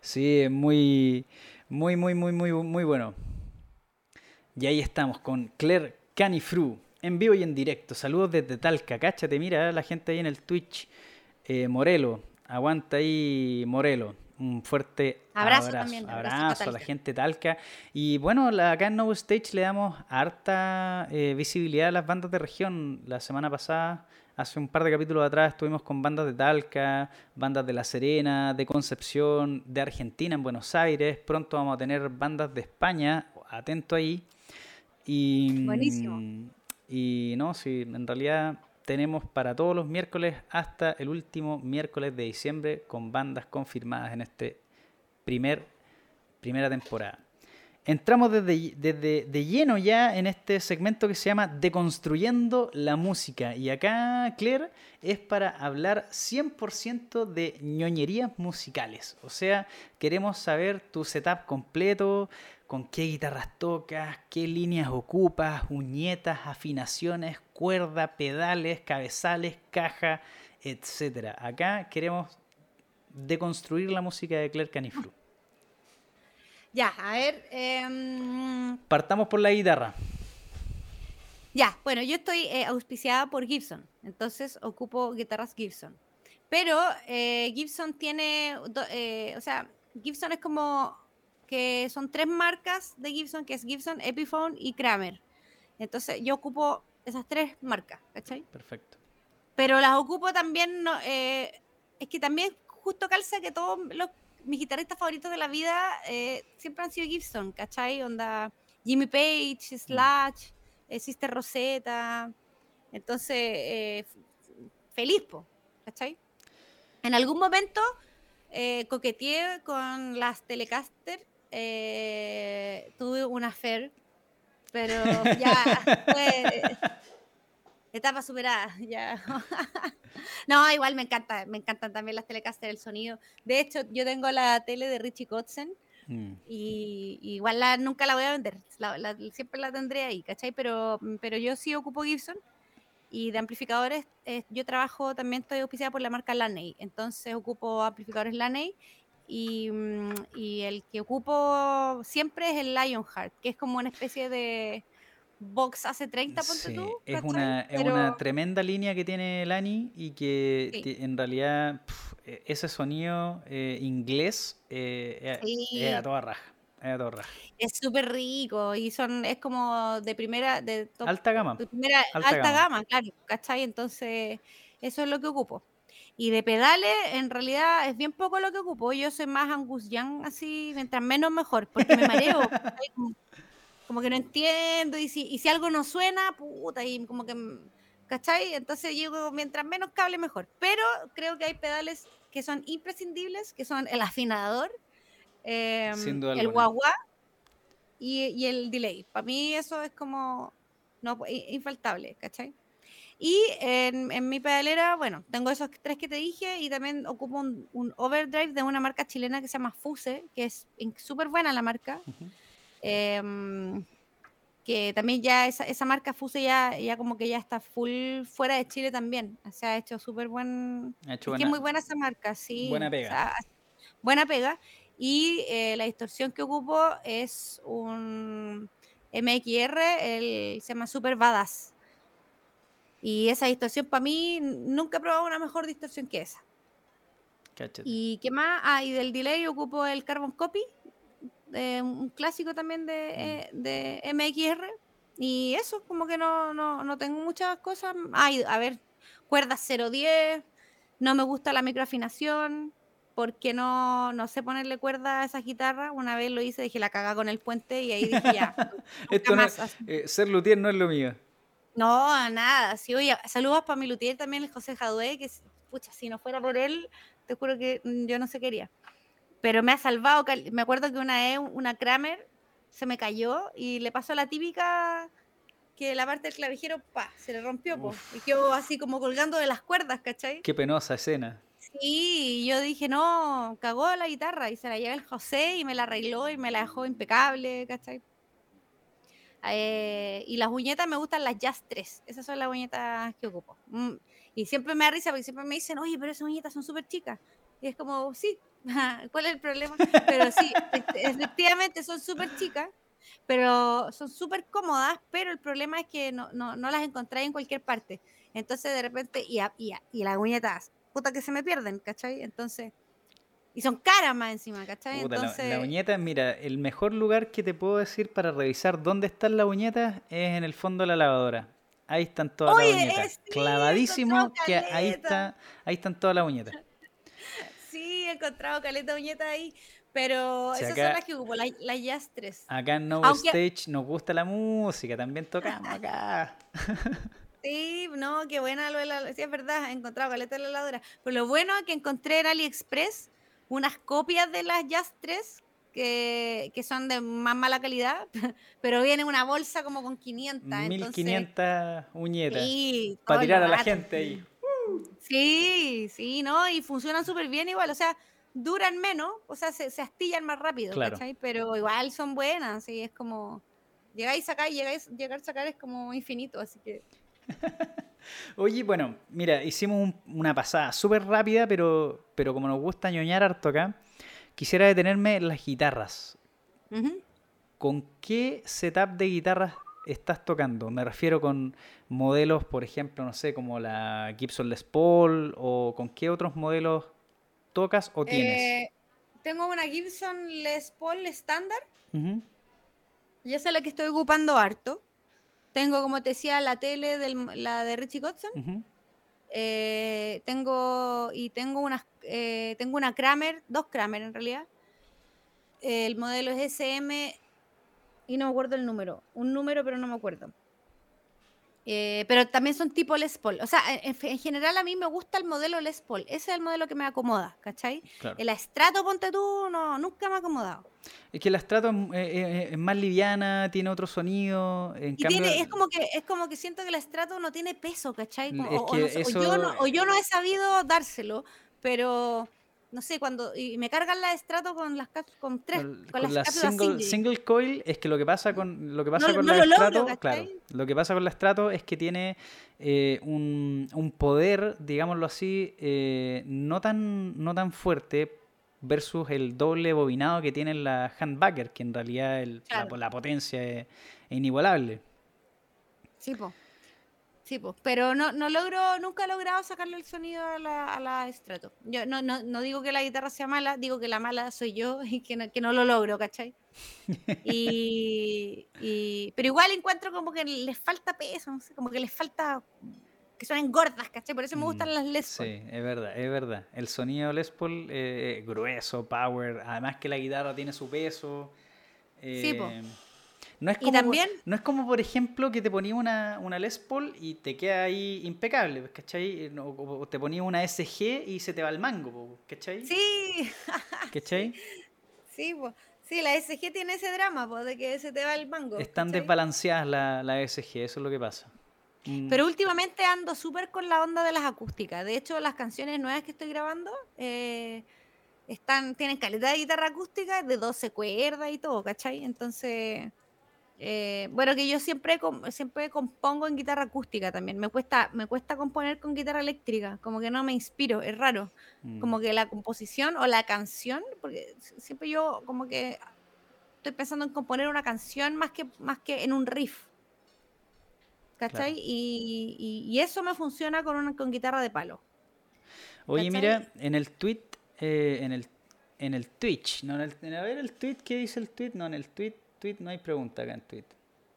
sí, muy, muy, muy, muy, muy, muy bueno. Y ahí estamos con Claire Canifru, en vivo y en directo. Saludos desde Talca. Cáchate, mira la gente ahí en el Twitch. Eh, Morelo, aguanta ahí, Morelo. Un fuerte abrazo, también, abrazo, a, la gente Talca. Y bueno, acá en No Stage le damos harta eh, visibilidad a las bandas de región. La semana pasada Hace un par de capítulos atrás estuvimos con bandas de Talca, bandas de La Serena, de Concepción, de Argentina, en Buenos Aires. Pronto vamos a tener bandas de España, atento ahí. Y, Buenísimo. Y no, sí, en realidad tenemos para todos los miércoles hasta el último miércoles de diciembre con bandas confirmadas en este primer primera temporada. Entramos desde, de lleno ya en este segmento que se llama Deconstruyendo la música. Y acá, Claire, es para hablar 100% de ñoñerías musicales. O sea, queremos saber tu setup completo, con qué guitarras tocas, qué líneas ocupas, uñetas, afinaciones, cuerda, pedales, cabezales, caja, etc. Acá queremos deconstruir la música de Claire Canifru. Ya, a ver. Em, Partamos por la guitarra. Ya, bueno, yo estoy eh, auspiciada por Gibson, entonces ocupo guitarras Gibson. Pero eh, Gibson tiene, eh, o sea, Gibson es como que son tres marcas de Gibson, que es Gibson, Epiphone y Kramer. Entonces yo ocupo esas tres marcas, ¿cachai? Perfecto. Pero las ocupo también, no, es que también justo calza que todos los, mis guitarristas favoritos de la vida siempre han sido Gibson, ¿cachai? Onda Jimmy Page, mm. Slash, Sister Rosetta. Entonces, feliz, po, ¿cachai? En algún momento eh, coqueteé con las Telecaster, eh, tuve una affair, pero ya fue etapa superada, ya. no, igual me encanta, me encantan también las Telecaster, el sonido. De hecho, yo tengo la tele de Richie Kotzen, mm. y, igual la, nunca la voy a vender, siempre la tendré ahí, ¿cachai? Pero, pero yo sí ocupo Gibson y de amplificadores, eh, yo trabajo también, estoy auspiciada por la marca Laney, entonces ocupo amplificadores Laney y, mm, y, el que ocupo siempre es el Lionheart, que es como una especie de box hace 30, ponte tú. Es una, es una tremenda línea que tiene Lani y que, en realidad e, ese sonido eh, inglés eh, es a toda raja. Es súper rico y son, es como de primera, de alta gama. alta, gama. claro, ¿cachai? Entonces, eso es lo que ocupo. Y de pedales, en realidad, es bien poco lo que ocupo. Yo soy más Angus Young, así, mientras menos mejor, porque me mareo. como, que no entiendo, y si, y si algo no suena, puta, y como que, ¿cachai? Entonces yo mientras menos cable, mejor. Pero creo que hay pedales que son imprescindibles, que son el afinador, Em, el guagua y, el delay. Para mí eso es como no, infaltable, ¿cachai? Y en, mi pedalera, bueno, tengo esos tres que te dije y también ocupo un, overdrive de una marca chilena que se llama Fuse, que es súper buena la marca. Em, que también ya esa, esa, marca Fuse ya, ya como que ya está full fuera de Chile también. O sea, ha hecho súper buen... es que es muy buena esa marca, sí. Buena pega. buena pega. Y eh, la distorsión que ocupo es un MXR, el, se llama Super Badass. Y esa distorsión para mí, nunca he probado una mejor distorsión que esa. ¿Y qué más? Ah, y del delay ocupo el Carbon Copy, un clásico también de, mm. eh, de, MXR. Y eso, como que no, no, no tengo muchas cosas. Ah, a ver, cuerdas 010, no me gusta la microafinación porque no, no sé ponerle cuerda a esa guitarra. Una vez lo hice, dije la caga con el puente y ahí dije ya. Esto no, eh, ser luthier no es lo mío. No, nada. Sí, oye, saludos para mi luthier también, el José Jadue, que pucha, si no fuera por él, te juro que mm, yo no sé quería. Pero me ha salvado. Me acuerdo que una vez una Kramer se me cayó y le pasó la típica que la parte del clavijero, pa, se le rompió, po, y quedó así como colgando de las cuerdas, ¿cachai? Qué penosa escena. Sí, yo dije, no, cagó la guitarra y se la lleva el José y me la arregló y me la dejó impecable, ¿cachai? Eh, y las uñetas me gustan las Jazz 3, esas son las uñetas que ocupo. Mm, y siempre me da risa porque siempre me dicen, oye, pero esas uñetas son súper chicas. Y es como, sí, ¿cuál es el problema? Pero sí, este, efectivamente son súper chicas, pero son súper cómodas, pero el problema es que no, no, no las encontráis en cualquier parte. Entonces de repente, y, y, y las uñetas que se me pierden, ¿cachai? Entonces, y son caras más encima, ¿cachai? Entonces... La, uñeta, mira, el mejor lugar que te puedo decir para revisar dónde están las uñetas es en el fondo de la lavadora. Ahí están todas las uñetas. Clavadísimo que ahí está, ahí están todas las uñetas. He encontrado caleta de uñeta ahí. Pero esas son las que hubo, las la Jazz 3. Acá en No Stage nos gusta la música, también tocamos acá. Sí, no, qué buena lo de la. Sí, es verdad, he encontrado caleta de la heladera. Pero lo bueno es que encontré en AliExpress unas copias de las 3 que, que son de más mala calidad, pero viene una bolsa como con 500. 1500 uñetas. Sí, para tirar a la gente ahí. Sí, sí, ¿no? Y funcionan súper bien igual, o sea, duran menos, o sea, se, se astillan más rápido, ¿cachai? Pero igual son buenas, sí, es como. Llegáis a sacar y llegáis, llegar a sacar es como infinito, así que. Oye, bueno, mira, hicimos una pasada súper rápida, pero, pero como nos gusta ñoñar harto acá, quisiera detenerme en las guitarras. ¿Con qué setup de guitarras estás tocando? Me refiero con modelos, por ejemplo, no sé, como la Gibson Les Paul o con qué otros modelos tocas o tienes. Eh, tengo una Gibson Les Paul estándar. Y esa es la que estoy ocupando harto. Tengo, como te decía, la tele de la de Richie Kotzen. Eh, tengo y tengo una, eh, tengo una Kramer, dos Kramer en realidad. El modelo es SM y no me acuerdo el número. Un número, pero no me acuerdo. Eh, pero también son tipo Les Paul. O sea, en, general a mí me gusta el modelo Les Paul. Ese es el modelo que me acomoda, ¿cachai? El Astrato, ponte tú, no, nunca me ha acomodado. Es que el Astrato es, más liviana, tiene otro sonido. En es, como que, es como que siento que el Astrato no tiene peso, ¿cachai? o yo no he sabido dárselo, pero no sé, cuando y me cargan la estrato con las con tres con, la single, single, coil es que lo que pasa con lo que pasa con la estrato, claro, lo que pasa con la estrato es que tiene eh, un, un, poder, digámoslo así, eh, no tan no tan fuerte versus el doble bobinado que tiene la handbacker, que en realidad el, la, potencia es, inigualable. Sí, pues. Sí, pues, pero no, no logro, nunca he logrado sacarle el sonido a la, a la estrato. Yo no, no, no, digo que la guitarra sea mala, digo que la mala soy yo y que no, que no lo logro, ¿cachai? Y, y, pero igual encuentro como que les falta peso, no sé, como que les falta que suenen gordas, ¿cachai? Por eso me gustan mm, las Les Paul. Sí, es verdad, es verdad. El sonido Les Paul eh, grueso, power, además que la guitarra tiene su peso. sí, pues. No es, como, también, no es como, por ejemplo, que te ponía una, una Les Paul y te queda ahí impecable, pues, ¿cachai? O te ponía una SG y se te va el mango, ¿cachai? Sí. ¿Cachai? Sí, pues. Sí, la SG tiene ese drama, pues, de que se te va el mango. Están desbalanceadas la, la SG, eso es lo que pasa. Mm. Pero últimamente ando súper con la onda de las acústicas. De hecho, las canciones nuevas que estoy grabando eh, están, tienen calidad de guitarra acústica de 12 cuerdas y todo, ¿cachai? Entonces eh, bueno, que yo siempre, siempre compongo en guitarra acústica también. Me cuesta, me cuesta componer con guitarra eléctrica, como que no me inspiro, es raro. Como mm. que la composición o la canción, porque siempre yo como que estoy pensando en componer una canción más que, más que en un riff. ¿Cachai? Y, eso me funciona con, una, con guitarra de palo. Oye, mira, en el tweet, eh, en el en el Twitch, no en el, a ver el tweet, ¿qué dice el tweet? No, en el tweet tweet, no hay pregunta acá en tweet.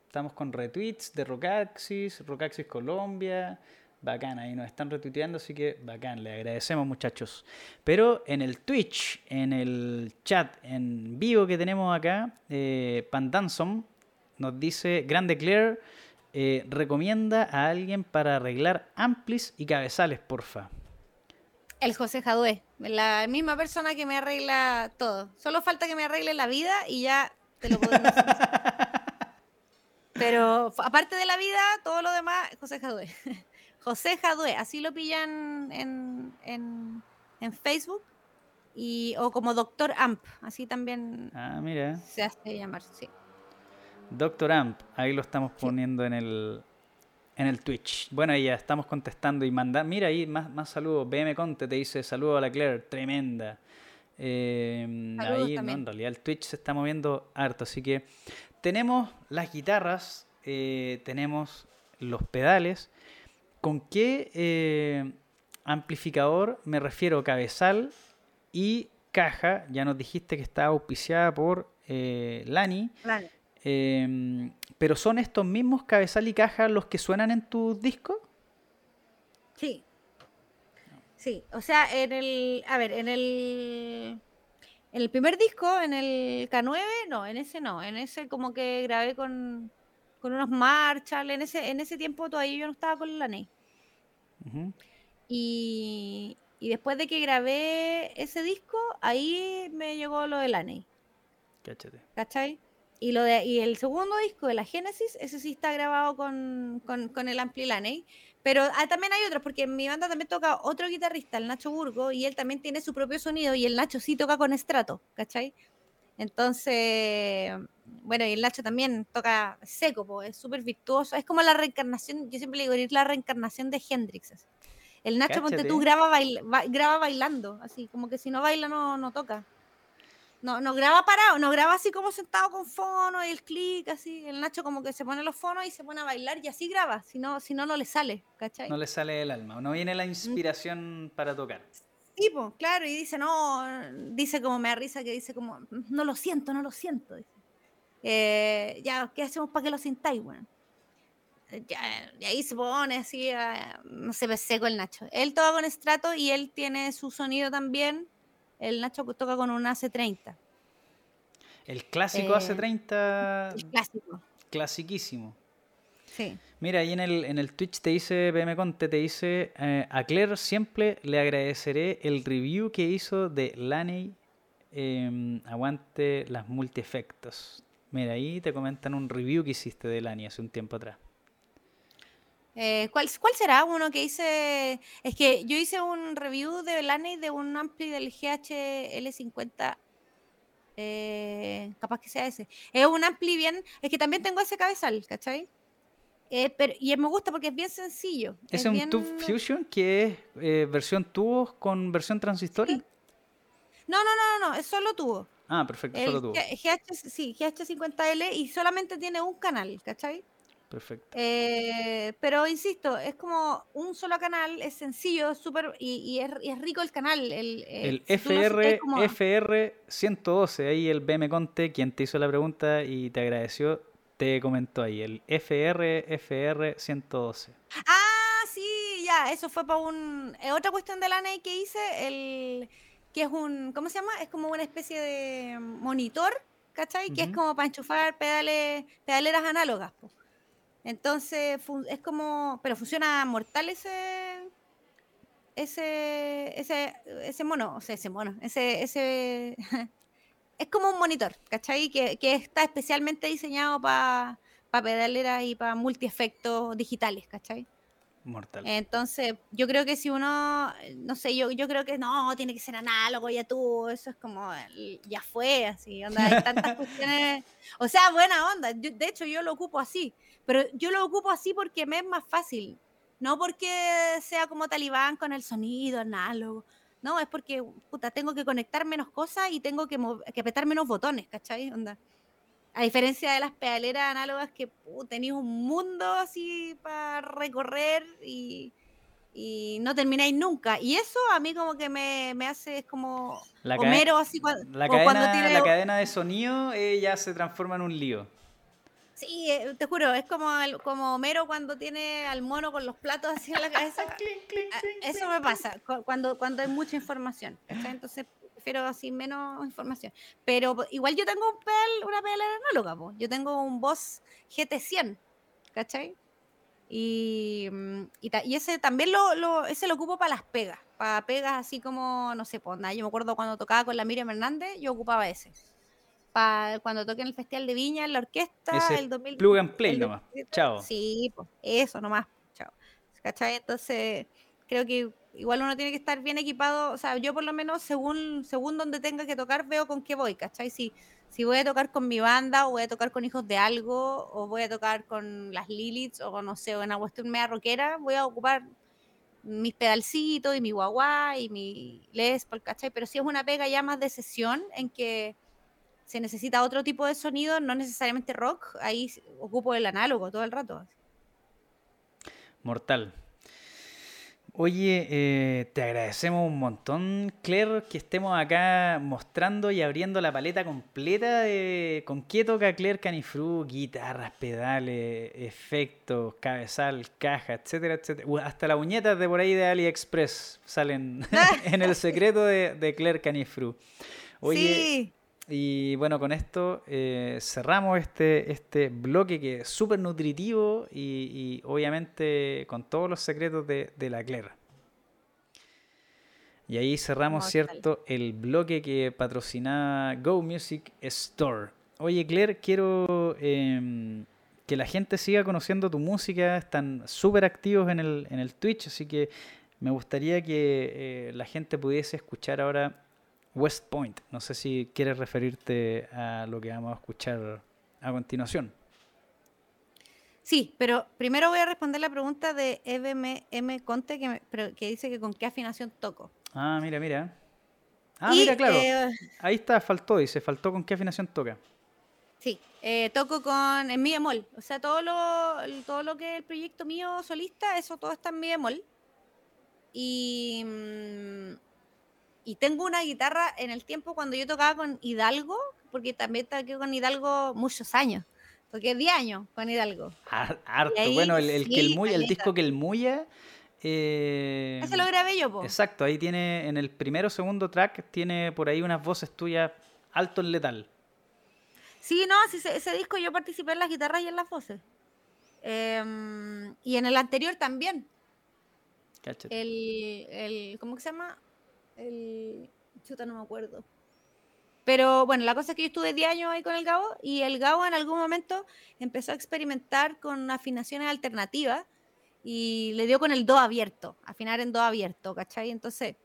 Estamos con retweets de Rocaxis, Rocaxis Colombia. Bacán, ahí nos están retuiteando, así que bacán, le agradecemos muchachos. Pero en el Twitch, en el chat en vivo que tenemos acá, eh, Pandansom nos dice, Grande Claire, eh, recomienda a alguien para arreglar amplis y cabezales, porfa. El José Jadue, la misma persona que me arregla todo. Solo falta que me arregle la vida y ya te lo Pero aparte de la vida, todo lo demás, José Jadue. José Jadue, así lo pillan en, en, en, Facebook. Y, o como Doctor Amp, así también ah, mira. se hace llamar, sí. Doctor Amp, ahí lo estamos poniendo en el en el Twitch. Bueno, ya estamos contestando y mandando. Mira ahí más, más saludos. BM Conte te dice saludo a la Claire, tremenda. Eh, ahí, en realidad el Twitch se está moviendo harto, así que tenemos las guitarras, eh, tenemos los pedales. ¿Con qué eh, amplificador me refiero? Cabezal y caja. Ya nos dijiste que está auspiciada por eh, Lani. Em, pero ¿son estos mismos cabezal y caja los que suenan en tus discos? Sí, o sea, en el, a ver, en el, en el primer disco, en el K9, no, en ese no, en ese como que grabé con, con unos Marshall, en ese, en ese tiempo todavía yo no estaba con la NEI. y, y, después de que grabé ese disco, ahí me llegó lo de la NEI. ¿Cachai? Y, lo de, y el segundo disco de la Génesis, ese sí está grabado con, con, con el Ampli Laney. Pero ah, también hay otros, porque en mi banda también toca otro guitarrista, el Nacho Burgo, y él también tiene su propio sonido, y el Nacho sí toca con estrato, ¿cachai? Entonces, bueno, y el Nacho también toca seco, es súper virtuoso. Es como la reencarnación, yo siempre le digo, es la reencarnación de Hendrix. El Nacho, ponte tú, graba, graba bailando, así, como que si no baila no, no toca. No, no graba parado, no graba así como sentado con fono y el clic, así. El Nacho como que se pone los fonos y se pone a bailar y así graba. Si no, si no, no le sale, ¿cachai? No le sale el alma, no viene la inspiración para tocar. Tipo, claro, y dice, no, dice como me da risa que dice como, no lo siento, no lo siento. Eh, ya, ¿qué hacemos para que lo sintáis, bueno? y ahí se pone así, no sé, seco el Nacho. Él toca con estrato y él tiene su sonido también. El Nacho toca con un AC30. El clásico AC30. Eh, el clásico. Clasiquísimo. Sí. Mira, ahí en el, en el Twitch te dice, PM Conte, te dice, eh, a Claire siempre le agradeceré el review que hizo de Laney em, Aguante las multi-efectos. Mira, ahí te comentan un review que hiciste de Lani hace un tiempo atrás. Eh, ¿cuál, ¿Cuál será uno que hice? Es que yo hice un review de Laney de un ampli del GH-L50. Eh, capaz que sea ese. Es un ampli bien. Es que también tengo ese cabezal, ¿cachai? Eh, pero, y me gusta porque es bien sencillo. ¿Es, un Tube Fusion que es versión tubos con versión transistor? No, no, no, no, no, es solo tubo. Ah, perfecto, solo tubo. GH, sí, GH50L y solamente tiene un canal, ¿cachai? Perfecto. Eh, pero insisto, es como un solo canal, es sencillo, súper y, es, rico el canal. El, el FR, FR 112, ahí el BM Conte, quien te hizo la pregunta y te agradeció, te comentó ahí, el FR, FR 112. Ah, sí, ya, eso fue para un... Eh, otra cuestión de la NEI que hice, el que es un, ¿cómo se llama? Es como una especie de monitor, ¿cachai? Que es como para enchufar pedales, pedaleras análogas. Entonces, es como, pero funciona mortal ese, ese, ese, ese mono, o sea, ese mono, ese, ese, es como un monitor, ¿cachai? Que, que está especialmente diseñado para pa pedaleras y para multiefectos digitales, ¿cachai? Mortal. Entonces, yo creo que si uno, no sé, yo, yo creo que no, tiene que ser análogo, ya tú, eso es como, ya fue, así, onda, hay tantas cuestiones, o sea, buena onda, de hecho yo lo ocupo así, pero yo lo ocupo así porque me es más fácil, no porque sea como talibán con el sonido análogo, no, es porque, puta, tengo que conectar menos cosas y tengo que, que apretar menos botones, ¿cachai? Onda. A diferencia de las pedaleras análogas que uh, tenéis un mundo así para recorrer y, no termináis nunca. Y eso a mí como que me, hace es como la Homero así la cadena, La cadena de sonido eh, ya se transforma en un lío. Sí, eh, te juro, es como, como Homero cuando tiene al mono con los platos así en la cabeza. Ah, eso me pasa cuando, cuando hay mucha información. Entonces prefiero así menos información. Pero igual yo tengo un pel, una pedalera análoga, yo tengo un Boss GT100, ¿cachai? Y, mm, y, ese también lo, lo, ese lo ocupo para las pegas, para pegas así como, no sé, pues yo me acuerdo cuando tocaba con la Miriam Hernández, yo ocupaba ese. Para cuando toqué en el Festival de Viña, en la orquesta, el 2000. Plug and play nomás. Chao. Sí, pues eso nomás. Chao. ¿Cachai? Entonces, creo que igual uno tiene que estar bien equipado, o sea, yo por lo menos según, según donde tenga que tocar veo con qué voy, ¿cachai? Si, si voy a tocar con mi banda o voy a tocar con Hijos de Algo o voy a tocar con las Liliths o no sé, o en una cuestión media rockera, voy a ocupar mis pedalcitos y mi guagua y mi Les Paul, ¿cachai? Pero si es una pega ya más de sesión en que se necesita otro tipo de sonido, no necesariamente rock, ahí ocupo el análogo todo el rato. Mortal. Oye, eh, te agradecemos un montón, Claire, que estemos acá mostrando y abriendo la paleta completa de con qué toca Claire Canifru, guitarras, pedales, efectos, cabezal, caja, etcétera, etcétera. hasta las uñetas de por ahí de AliExpress salen en el secreto de, Claire Canifru. Oye, y bueno, con esto eh, cerramos este, este bloque que es súper nutritivo y, obviamente con todos los secretos de, la Claire. Y ahí cerramos, ¿cierto? El bloque que patrocinaba Go Music Store. Oye, Claire, quiero em, que la gente siga conociendo tu música. Están súper activos en el, en el Twitch, así que me gustaría que eh, la gente pudiese escuchar ahora West Point. No sé si quieres referirte a lo que vamos a escuchar a continuación. Sí, pero primero voy a responder la pregunta de EBM Conte que, que dice que con qué afinación toco. Ah, mira, mira. Ah, mira, claro. Eh, Ahí está, faltó, dice, faltó con qué afinación toca. Sí, eh, toco con en mi bemol. O sea, todo lo, todo lo que es el proyecto mío solista, eso todo está en mi bemol. Y, mm, y tengo una guitarra en el tiempo cuando yo tocaba con Hidalgo, porque también toqué con Hidalgo muchos años. Toqué 10 años con Hidalgo. Harto. bueno, el, el, que el, el disco que el Muya. Eh, Ese lo grabé yo, po. Exacto, ahí tiene, en el primero o segundo track, tiene por ahí unas voces tuyas alto en letal. Sí, no, ese, disco yo participé en las guitarras y en las voces. Em, y en el anterior también. El, el, ¿Cómo que se llama? El. Chuta, no me acuerdo. Pero bueno, la cosa es que yo estuve 10 años ahí con el Gabo y el Gabo en algún momento empezó a experimentar con afinaciones alternativas y le dio con el Do abierto, afinar en Do abierto, ¿cachai? Entonces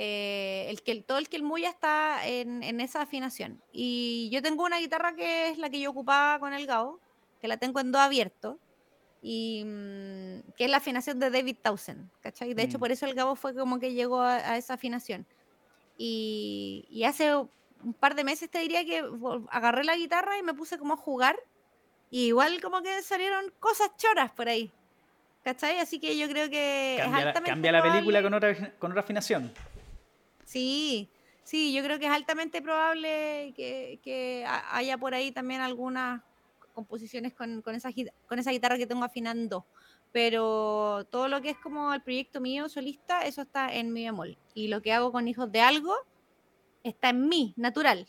eh, el que, todo el que el Muya está en, esa afinación. Y yo tengo una guitarra que es la que yo ocupaba con el Gao, que la tengo en do abierto, y mm, que es la afinación de David Townsend, ¿cachai? De hecho, mm. por eso el Gabo fue como que llegó a, esa afinación. Y, hace un par de meses te diría que agarré la guitarra y me puse como a jugar, y igual como que salieron cosas choras por ahí. ¿Cachai? Así que yo creo que... Cambia, la película con otra, con otra afinación. Sí, sí, yo creo que es altamente probable que, haya por ahí también algunas composiciones con, esa, con esa guitarra que tengo afinando. Pero todo lo que es como el proyecto mío solista, eso está en mi bemol. Y lo que hago con Hijos de Algo está en mí, natural.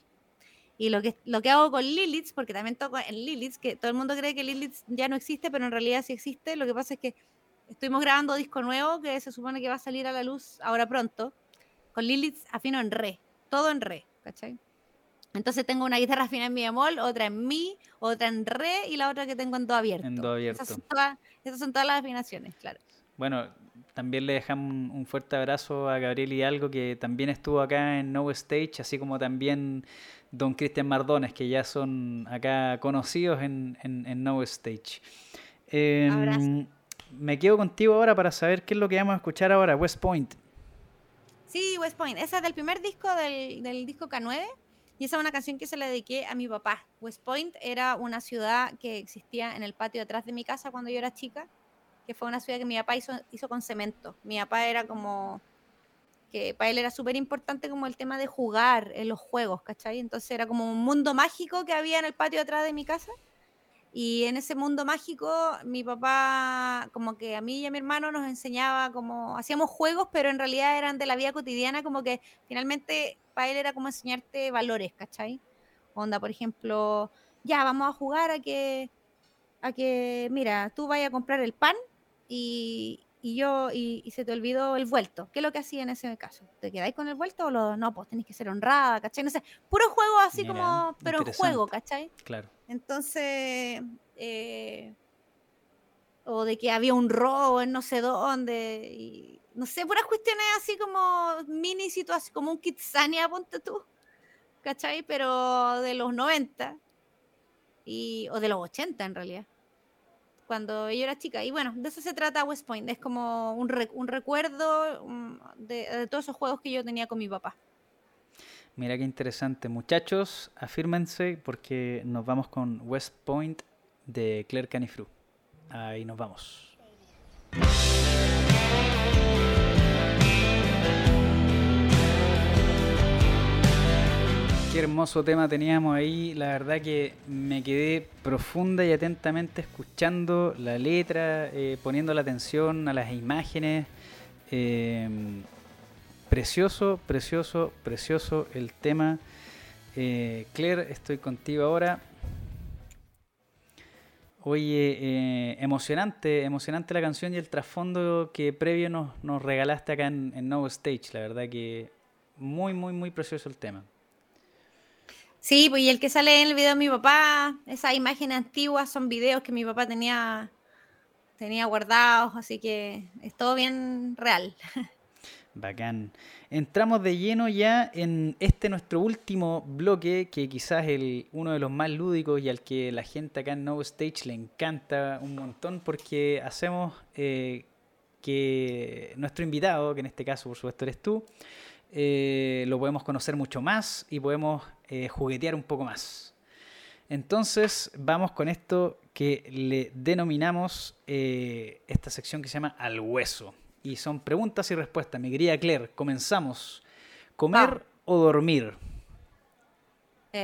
Y lo que, lo que hago con Lilith, porque también toco en Lilith, que todo el mundo cree que Lilith ya no existe, pero en realidad sí existe. Lo que pasa es que estuvimos grabando disco nuevo que se supone que va a salir a la luz ahora pronto. Con Lilith afino en re, todo en re, ¿cachai? Entonces tengo una guitarra afina en mi bemol, otra en mi, otra en re y la otra que tengo en do abierto. En do abierto. Esas son, todas, las afinaciones, claro. Bueno, también le dejamos un fuerte abrazo a Gabriel Hidalgo, que también estuvo acá en No Stage, así como también Don Cristian Mardones, que ya son acá conocidos en, en, No Stage. Em, me quedo contigo ahora para saber qué es lo que vamos a escuchar ahora, West Point. Sí, West Point. Esa es del primer disco del, del disco K9. Y esa es una canción que se la dediqué a mi papá. West Point era una ciudad que existía en el patio detrás de mi casa cuando yo era chica, que fue una ciudad que mi papá hizo, hizo con cemento. Mi papá era como, que para él era súper importante como el tema de jugar en los juegos, ¿cachai? Entonces era como un mundo mágico que había en el patio detrás de mi casa y en ese mundo mágico, mi papá, como que a mí y a mi hermano nos enseñaba como, hacíamos juegos, pero en realidad eran de la vida cotidiana, como que finalmente para él era como enseñarte valores, ¿cachai? Onda, por ejemplo, ya, vamos a jugar a que, a que, mira, tú vayas a comprar el pan y, y yo, y, se te olvidó el vuelto. ¿Qué es lo que hacía en ese caso? ¿Te quedáis con el vuelto o lo, no? Pues tenés que ser honrada, ¿cachai? No sé, puro juego así como, pero juego, ¿cachai? Claro. Entonces, eh, o de que había un robo en no sé dónde, y no sé, puras cuestiones así como mini situaciones, como un Kitsania, ponte tú, ¿cachai? Pero de los 90, y, o de los 80 en realidad, cuando yo era chica. Y bueno, de eso se trata West Point, es como un, recuerdo de, de todos esos juegos que yo tenía con mi papá. Mira qué interesante. Muchachos, afírmense porque nos vamos con West Point de Claire Canifru. Ahí nos vamos. Hermoso tema teníamos ahí. La verdad que me quedé profunda y atentamente escuchando la letra, eh, poniendo la atención a las imágenes. Eh, Precioso, precioso, precioso el tema. Eh, Claire, estoy contigo ahora. Oye, eh, emocionante, emocionante la canción y el trasfondo que previo nos, regalaste acá en No Stage. La verdad que muy, muy, muy precioso el tema. Sí, pues y el que sale en el video de mi papá, esas imágenes antiguas son videos que mi papá tenía, tenía guardados, así que es todo bien real. Bacán. Entramos de lleno ya en este nuestro último bloque, que quizás es uno de los más lúdicos y al que la gente acá en No Stage le encanta un montón porque hacemos eh, que nuestro invitado, que en este caso por supuesto eres tú, eh, lo podemos conocer mucho más y podemos eh, juguetear un poco más. Entonces vamos con esto que le denominamos eh, esta sección que se llama Al Hueso. Y son preguntas y respuestas. Mi querida Claire, comenzamos. ¿Comer o dormir?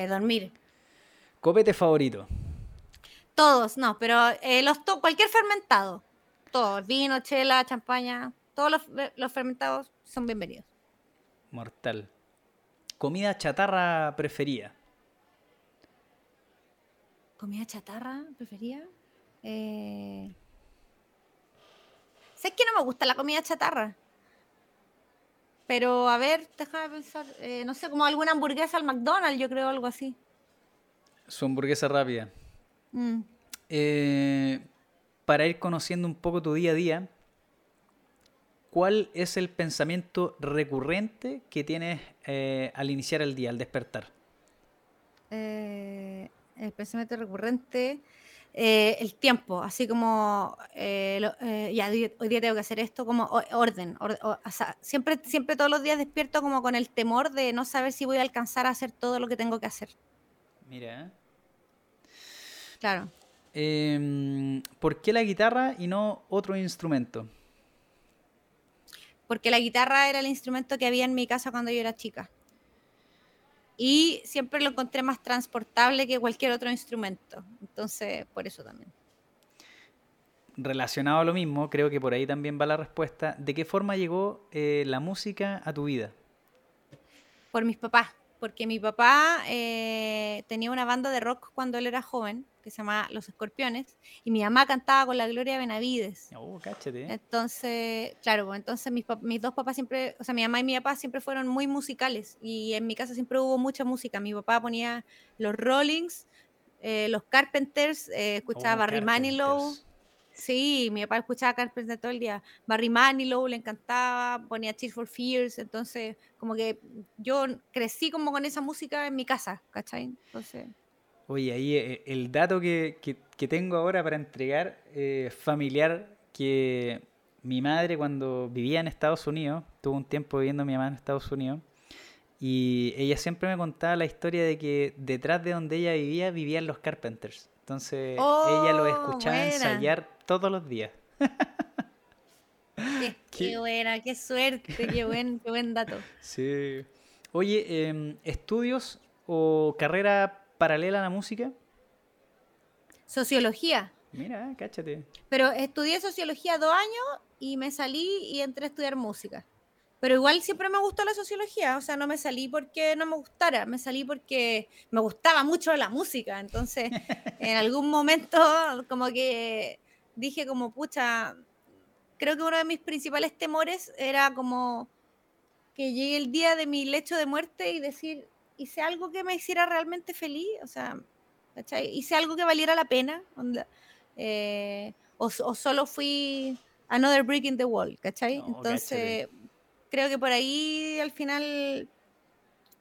dormir. ¿Copete favorito? Todos, no, pero los cualquier fermentado. Todos, vino, chela, champaña, todos los fermentados son bienvenidos. Mortal. Comida chatarra preferida. Comida chatarra preferida. Eh... Sé que no me gusta la comida chatarra. Pero a ver, déjame pensar. Eh, no sé, como alguna hamburguesa al McDonald's, yo creo, algo así. Su hamburguesa rápida. Mm. Eh, para ir conociendo un poco tu día a día, ¿cuál es el pensamiento recurrente que tienes eh, al iniciar el día, al despertar? Eh, el pensamiento recurrente, eh, el tiempo, así como ya hoy día tengo que hacer esto, como orden. siempre, siempre todos los días despierto como con el temor de no saber si voy a alcanzar a hacer todo lo que tengo que hacer. Mira. Claro. Em, ¿Por qué la guitarra y no otro instrumento? Porque la guitarra era el instrumento que había en mi casa cuando yo era chica. Y siempre lo encontré más transportable que cualquier otro instrumento. Entonces, por eso también. Relacionado a lo mismo, creo que por ahí también va la respuesta. ¿De qué forma llegó eh, la música a tu vida? Por mis papás porque mi papá eh, tenía una banda de rock cuando él era joven, que se llama Los Escorpiones, y mi mamá cantaba con la Gloria Benavides. Oh, cáchate. Entonces, claro, pues, entonces mis, mis, dos papás siempre, o sea, mi mamá y mi papá siempre fueron muy musicales, y en mi casa siempre hubo mucha música. Mi papá ponía los Rollings, eh, los Carpenters, eh, escuchaba oh, Barry Manilow. Sí, mi papá escuchaba Carpenter todo el día. Barry Manilow le encantaba, ponía Tears for Fears, entonces como que yo crecí como con esa música en mi casa, ¿cachai? Entonces... Oye, ahí eh, el dato que, tengo ahora para entregar eh, familiar, que mi madre cuando vivía en Estados Unidos, tuvo un tiempo viviendo mi mamá en Estados Unidos, y ella siempre me contaba la historia de que detrás de donde ella vivía vivían los Carpenters. Entonces ella lo oh, escuchaba ensayar todos los días. Qué, buena, qué suerte, qué buen, qué buen dato. Sí. Oye, em, ¿estudios o carrera paralela a la música? Sociología. Mira, cáchate. Pero estudié sociología dos años y me salí y entré a estudiar música. Pero igual siempre me gustó la sociología, o sea, no me salí porque no me gustara, me salí porque me gustaba mucho la música. Entonces, en algún momento, como que dije como, pucha, creo que uno de mis principales temores era como que llegue el día de mi lecho de muerte y decir, hice algo que me hiciera realmente feliz, o sea, Hice algo que valiera la pena, eh, o, solo fui another brick in the wall, ¿cachai? Entonces, creo que por ahí al final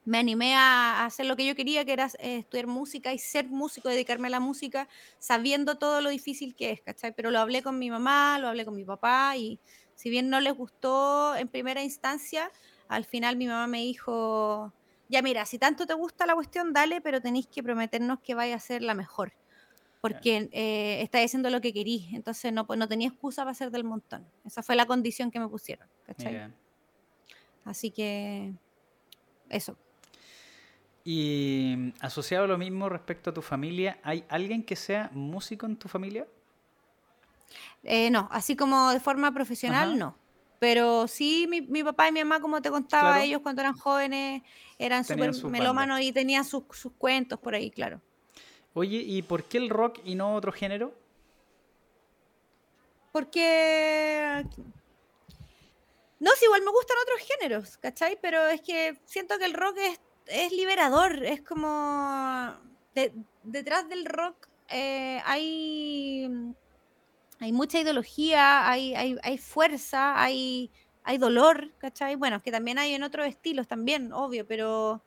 me animé a, hacer lo que yo quería, que era eh, estudiar música y ser músico, dedicarme a la música, sabiendo todo lo difícil que es, ¿cachai? Pero lo hablé con mi mamá, lo hablé con mi papá y si bien no les gustó en primera instancia, al final mi mamá me dijo, ya mira, si tanto te gusta la cuestión, dale, pero tenéis que prometernos que vaya a ser la mejor, porque eh, estáis haciendo lo que querís, entonces no, no tenía excusa para ser del montón. Esa fue la condición que me pusieron, ¿cachai? Así que eso. Y mm, asociado a lo mismo respecto a tu familia, ¿hay alguien que sea músico en tu familia? Eh, no, así como de forma profesional, no. Pero sí, mi, mi, papá y mi mamá, como te contaba, ellos cuando eran jóvenes eran súper melómanos y tenían sus, sus cuentos por ahí, claro. Oye, ¿y por qué el rock y no otro género? Porque no, sí, igual me gustan otros géneros, ¿cachai? Pero es que siento que el rock es, es liberador, es como... detrás del rock eh, hay, hay mucha ideología, hay, hay, hay fuerza, hay, hay dolor, ¿cachai? Bueno, que también hay en otros estilos también, obvio, pero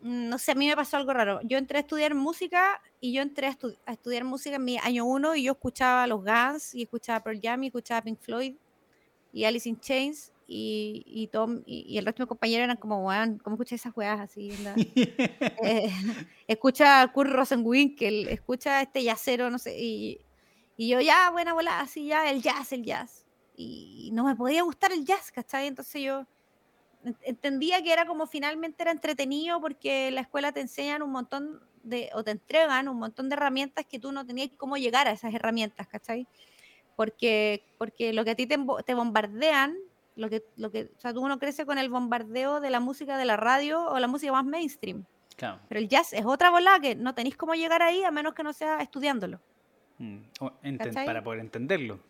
mm, no sé, a mí me pasó algo raro. Yo entré a estudiar música y yo entré a, a estudiar música en mi año uno y yo escuchaba los Guns y escuchaba Pearl Jam y escuchaba Pink Floyd y Alice in Chains y, y, Tom, y, el resto de mis compañeros eran como, weón, ¿cómo escuchas esas weas así? eh, escucha a Kurt Rosenwinkel, escucha a este yacero, no sé, y, y yo ya, buena bola, así ya, el jazz, el jazz. Y no me podía gustar el jazz, ¿cachai? Entonces yo entendía que era como finalmente era entretenido porque la escuela te enseñan un montón de, o te entregan un montón de herramientas que tú no tenías cómo llegar a esas herramientas, ¿cachai? Porque, porque lo que a ti te, te bombardean, lo que, lo que, o sea, tú uno crece con el bombardeo de la música de la radio o la música más mainstream. Claro. Pero el jazz es otra bola que no tenéis cómo llegar ahí a menos que no sea estudiándolo. Mm, para poder entenderlo.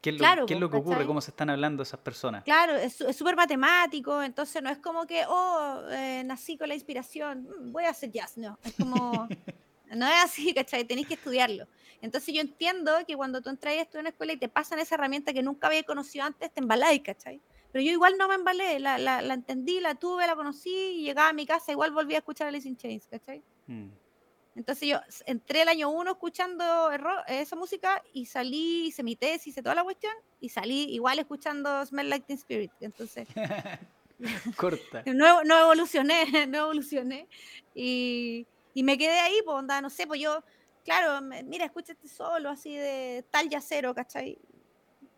¿Qué es lo, ¿qué es lo que ocurre? ¿Cómo se están hablando esas personas? Claro, es súper matemático, entonces no es como que, oh, eh, nací con la inspiración, mm, voy a hacer jazz, no, es como, no es así, ¿cachai? Tenéis que estudiarlo. Entonces yo entiendo que cuando tú entras a una escuela y te pasan esa herramienta que nunca había conocido antes, te embaláis, ¿cachai? Pero yo igual no me embalé, la, la, la, entendí, la tuve, la conocí y llegaba a mi casa, igual volví a escuchar a Alice in Chains, ¿cachai? Mm. Entonces yo entré el año uno escuchando esa música y salí, hice mi tesis, hice toda la cuestión y salí igual escuchando Smell Like Teen Spirit. Entonces... Corta. No, no, evolucioné, no evolucioné. Y, y me quedé ahí, pues onda, no sé, pues yo, claro, mira, escucha este solo así de tal yacero, ¿cachai?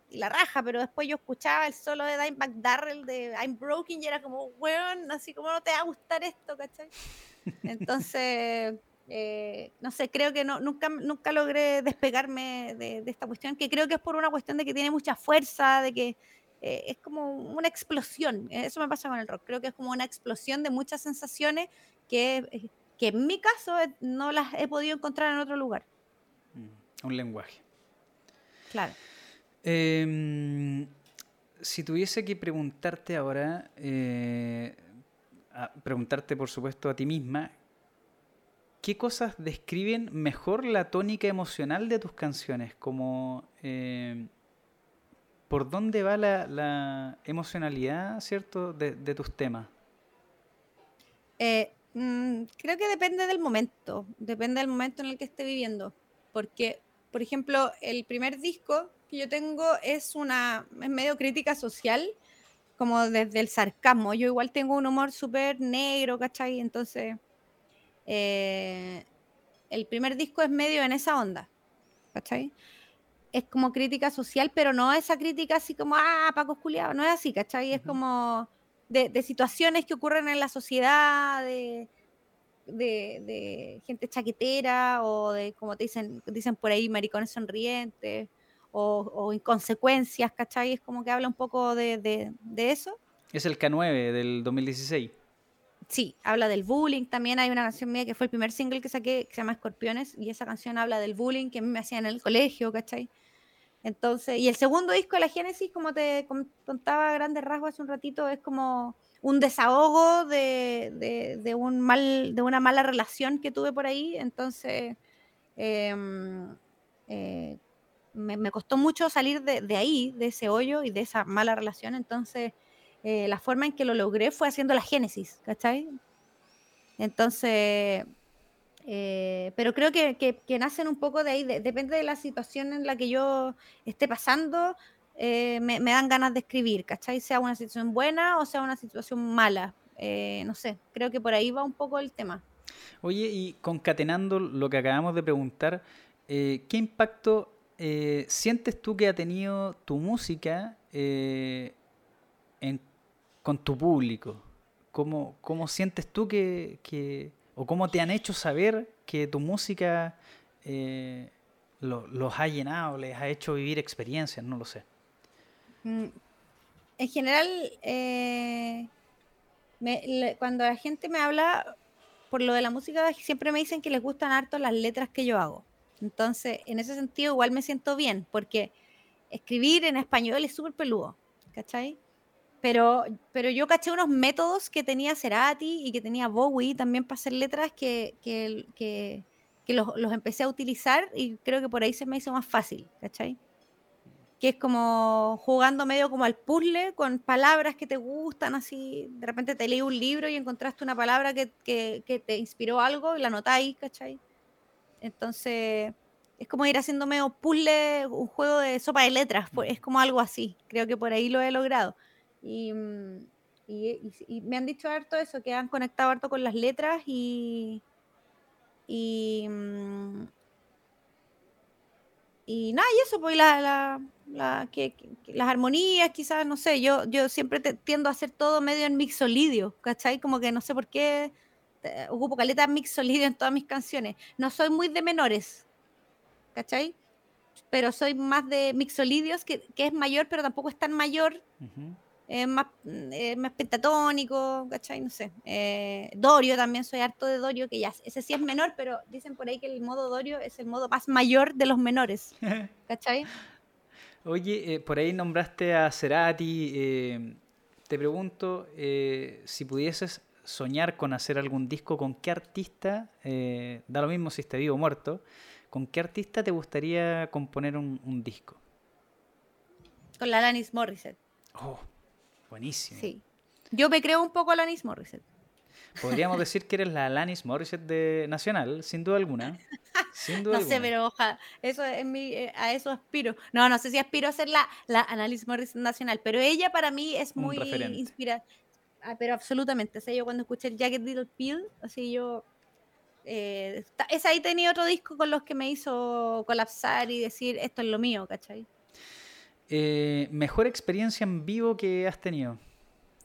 Y la raja, pero después yo escuchaba el solo de Dimebag Darrell de I'm Broken y era como, weón, así como no te va a gustar esto, ¿cachai? Entonces... Eh, no sé, creo que no, nunca, nunca logré despegarme de, esta cuestión, que creo que es por una cuestión de que tiene mucha fuerza, de que eh, es como una explosión. Eso me pasa con el rock. Creo que es como una explosión de muchas sensaciones que, eh, que en mi caso no las he podido encontrar en otro lugar. Mm, un lenguaje. Claro. Em, si tuviese que preguntarte ahora, preguntarte por supuesto a ti misma, ¿qué cosas describen mejor la tónica emocional de tus canciones? Como eh, por dónde va la, emocionalidad, ¿cierto?, de, tus temas. Eh, mm, creo que depende del momento, depende del momento en el que esté viviendo. Porque, por ejemplo, el primer disco que yo tengo es una, es medio crítica social, como desde el sarcasmo. Yo igual tengo un humor súper negro, ¿cachai? Entonces eh, el primer disco es medio en esa onda, ¿cachai? Es como crítica social, pero no esa crítica así como, ah, Paco Culiado, no es así, ¿cachai? Es como de, situaciones que ocurren en la sociedad, de, de, gente chaquetera o de, como te dicen, dicen por ahí, maricones sonrientes o, o inconsecuencias, ¿cachai? Es como que habla un poco de, eso. Es el K9 del 2016 sí, habla del bullying. También hay una canción mía que fue el primer single que saqué, que se llama Escorpiones, y esa canción habla del bullying que a mí me hacían en el colegio, ¿cachai? Entonces, y el segundo disco, La Génesis, como te contaba a grandes rasgos hace un ratito, es como un desahogo de, un mal, de una mala relación que tuve por ahí. Entonces, em, eh, me, me, costó mucho salir de, ahí, de ese hoyo y de esa mala relación. Entonces, eh, la forma en que lo logré fue haciendo la génesis, ¿cachai? Entonces, eh, pero creo que, que, nacen un poco de ahí, depende de la situación en la que yo esté pasando, eh, me, dan ganas de escribir, ¿cachai? Sea una situación buena o sea una situación mala, no sé, creo que por ahí va un poco el tema. Oye, y concatenando lo que acabamos de preguntar, ¿qué impacto sientes tú que ha tenido tu música con tu público? ¿Cómo, cómo sientes tú que, o cómo te han hecho saber que tu música eh, los ha llenado, les ha hecho vivir experiencias? No lo sé. Mm, en general, eh, cuando la gente me habla por lo de la música, siempre me dicen que les gustan harto las letras que yo hago. Entonces, en ese sentido, igual me siento bien, porque escribir en español es súper peludo, ¿cachai? Pero, pero yo caché unos métodos que tenía Cerati y que tenía Bowie también para hacer letras que, que, que, que los, los, empecé a utilizar y creo que por ahí se me hizo más fácil, ¿cachai? Que es como jugando medio como al puzzle con palabras que te gustan, así, de repente te leí un libro y encontraste una palabra que, que te inspiró algo y la notáis, ¿cachai? Entonces, es como ir haciendo medio puzzle, un juego de sopa de letras, es como algo así, creo que por ahí lo he logrado Y, y, me han dicho harto eso, que han conectado harto con las letras y, y, mm, y nada, y eso, pues la, la, que, las armonías, quizás, no sé, yo, yo siempre tiendo a hacer todo medio en mixolidio, ¿cachai? Como que no sé por qué ocupo caleta mixolidio en todas mis canciones. No soy muy de menores, ¿cachai? Pero soy más de mixolidios, que, que es mayor, pero tampoco es tan mayor es más, más pentatónico, ¿cachai? No sé. Eh, Dorio también, soy harto de Dorio, que ya, ese sí es menor, pero dicen por ahí que el modo Dorio es el modo más mayor de los menores, ¿cachai? Oye, eh, por ahí nombraste a Cerati, eh, te pregunto si pudieses soñar con hacer algún disco, ¿con qué artista, da lo mismo si está vivo o muerto, ¿con qué artista te gustaría componer un, un disco? Con la Alanis Morissette. Oh, Buenísimo. Sí. Yo me creo un poco Alanis Morissette. Podríamos decir que eres la Alanis Morissette de Nacional, sin duda alguna. Sin duda no sé, pero ojalá, eso es mi, eh, a eso aspiro. No, no sé si aspiro a ser la, la Alanis Morissette Nacional, pero ella para mí es muy inspirada. Ah, pero absolutamente. O sea, yo cuando escuché el Jagged Little Pill, así yo. Eh, es ahí tenía otro disco con los que me hizo colapsar y decir esto es lo mío, ¿cachai? Eh, ¿Mejor experiencia en vivo que has tenido?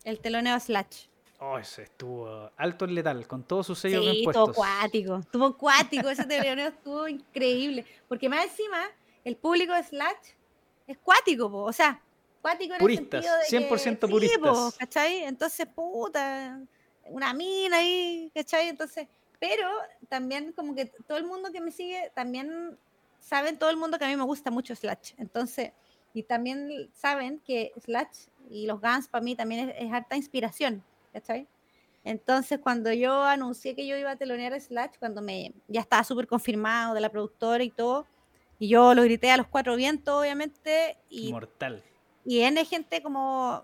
El teloneo Slash. Oh, ese estuvo alto en letal, con todos sus sellos sí, estuvo cuático, estuvo cuático, ese teloneo estuvo increíble. Porque más encima, el público de Slash es cuático, o sea, cuático en puristas, el sentido de 100% puristas. ¿cachai? Entonces, puta, una mina ahí, ¿cachai? Entonces, pero también como que todo el mundo que me sigue, también saben todo el mundo que a mí me gusta mucho Slash. Entonces, y también saben que Slash y los Guns para mí también es, harta inspiración, ¿cachai? Entonces, cuando yo anuncié que yo iba a telonear a Slash, cuando me ya estaba súper confirmado de la productora y todo, y yo lo grité a los cuatro vientos, obviamente. Y, Mortal. Y N gente como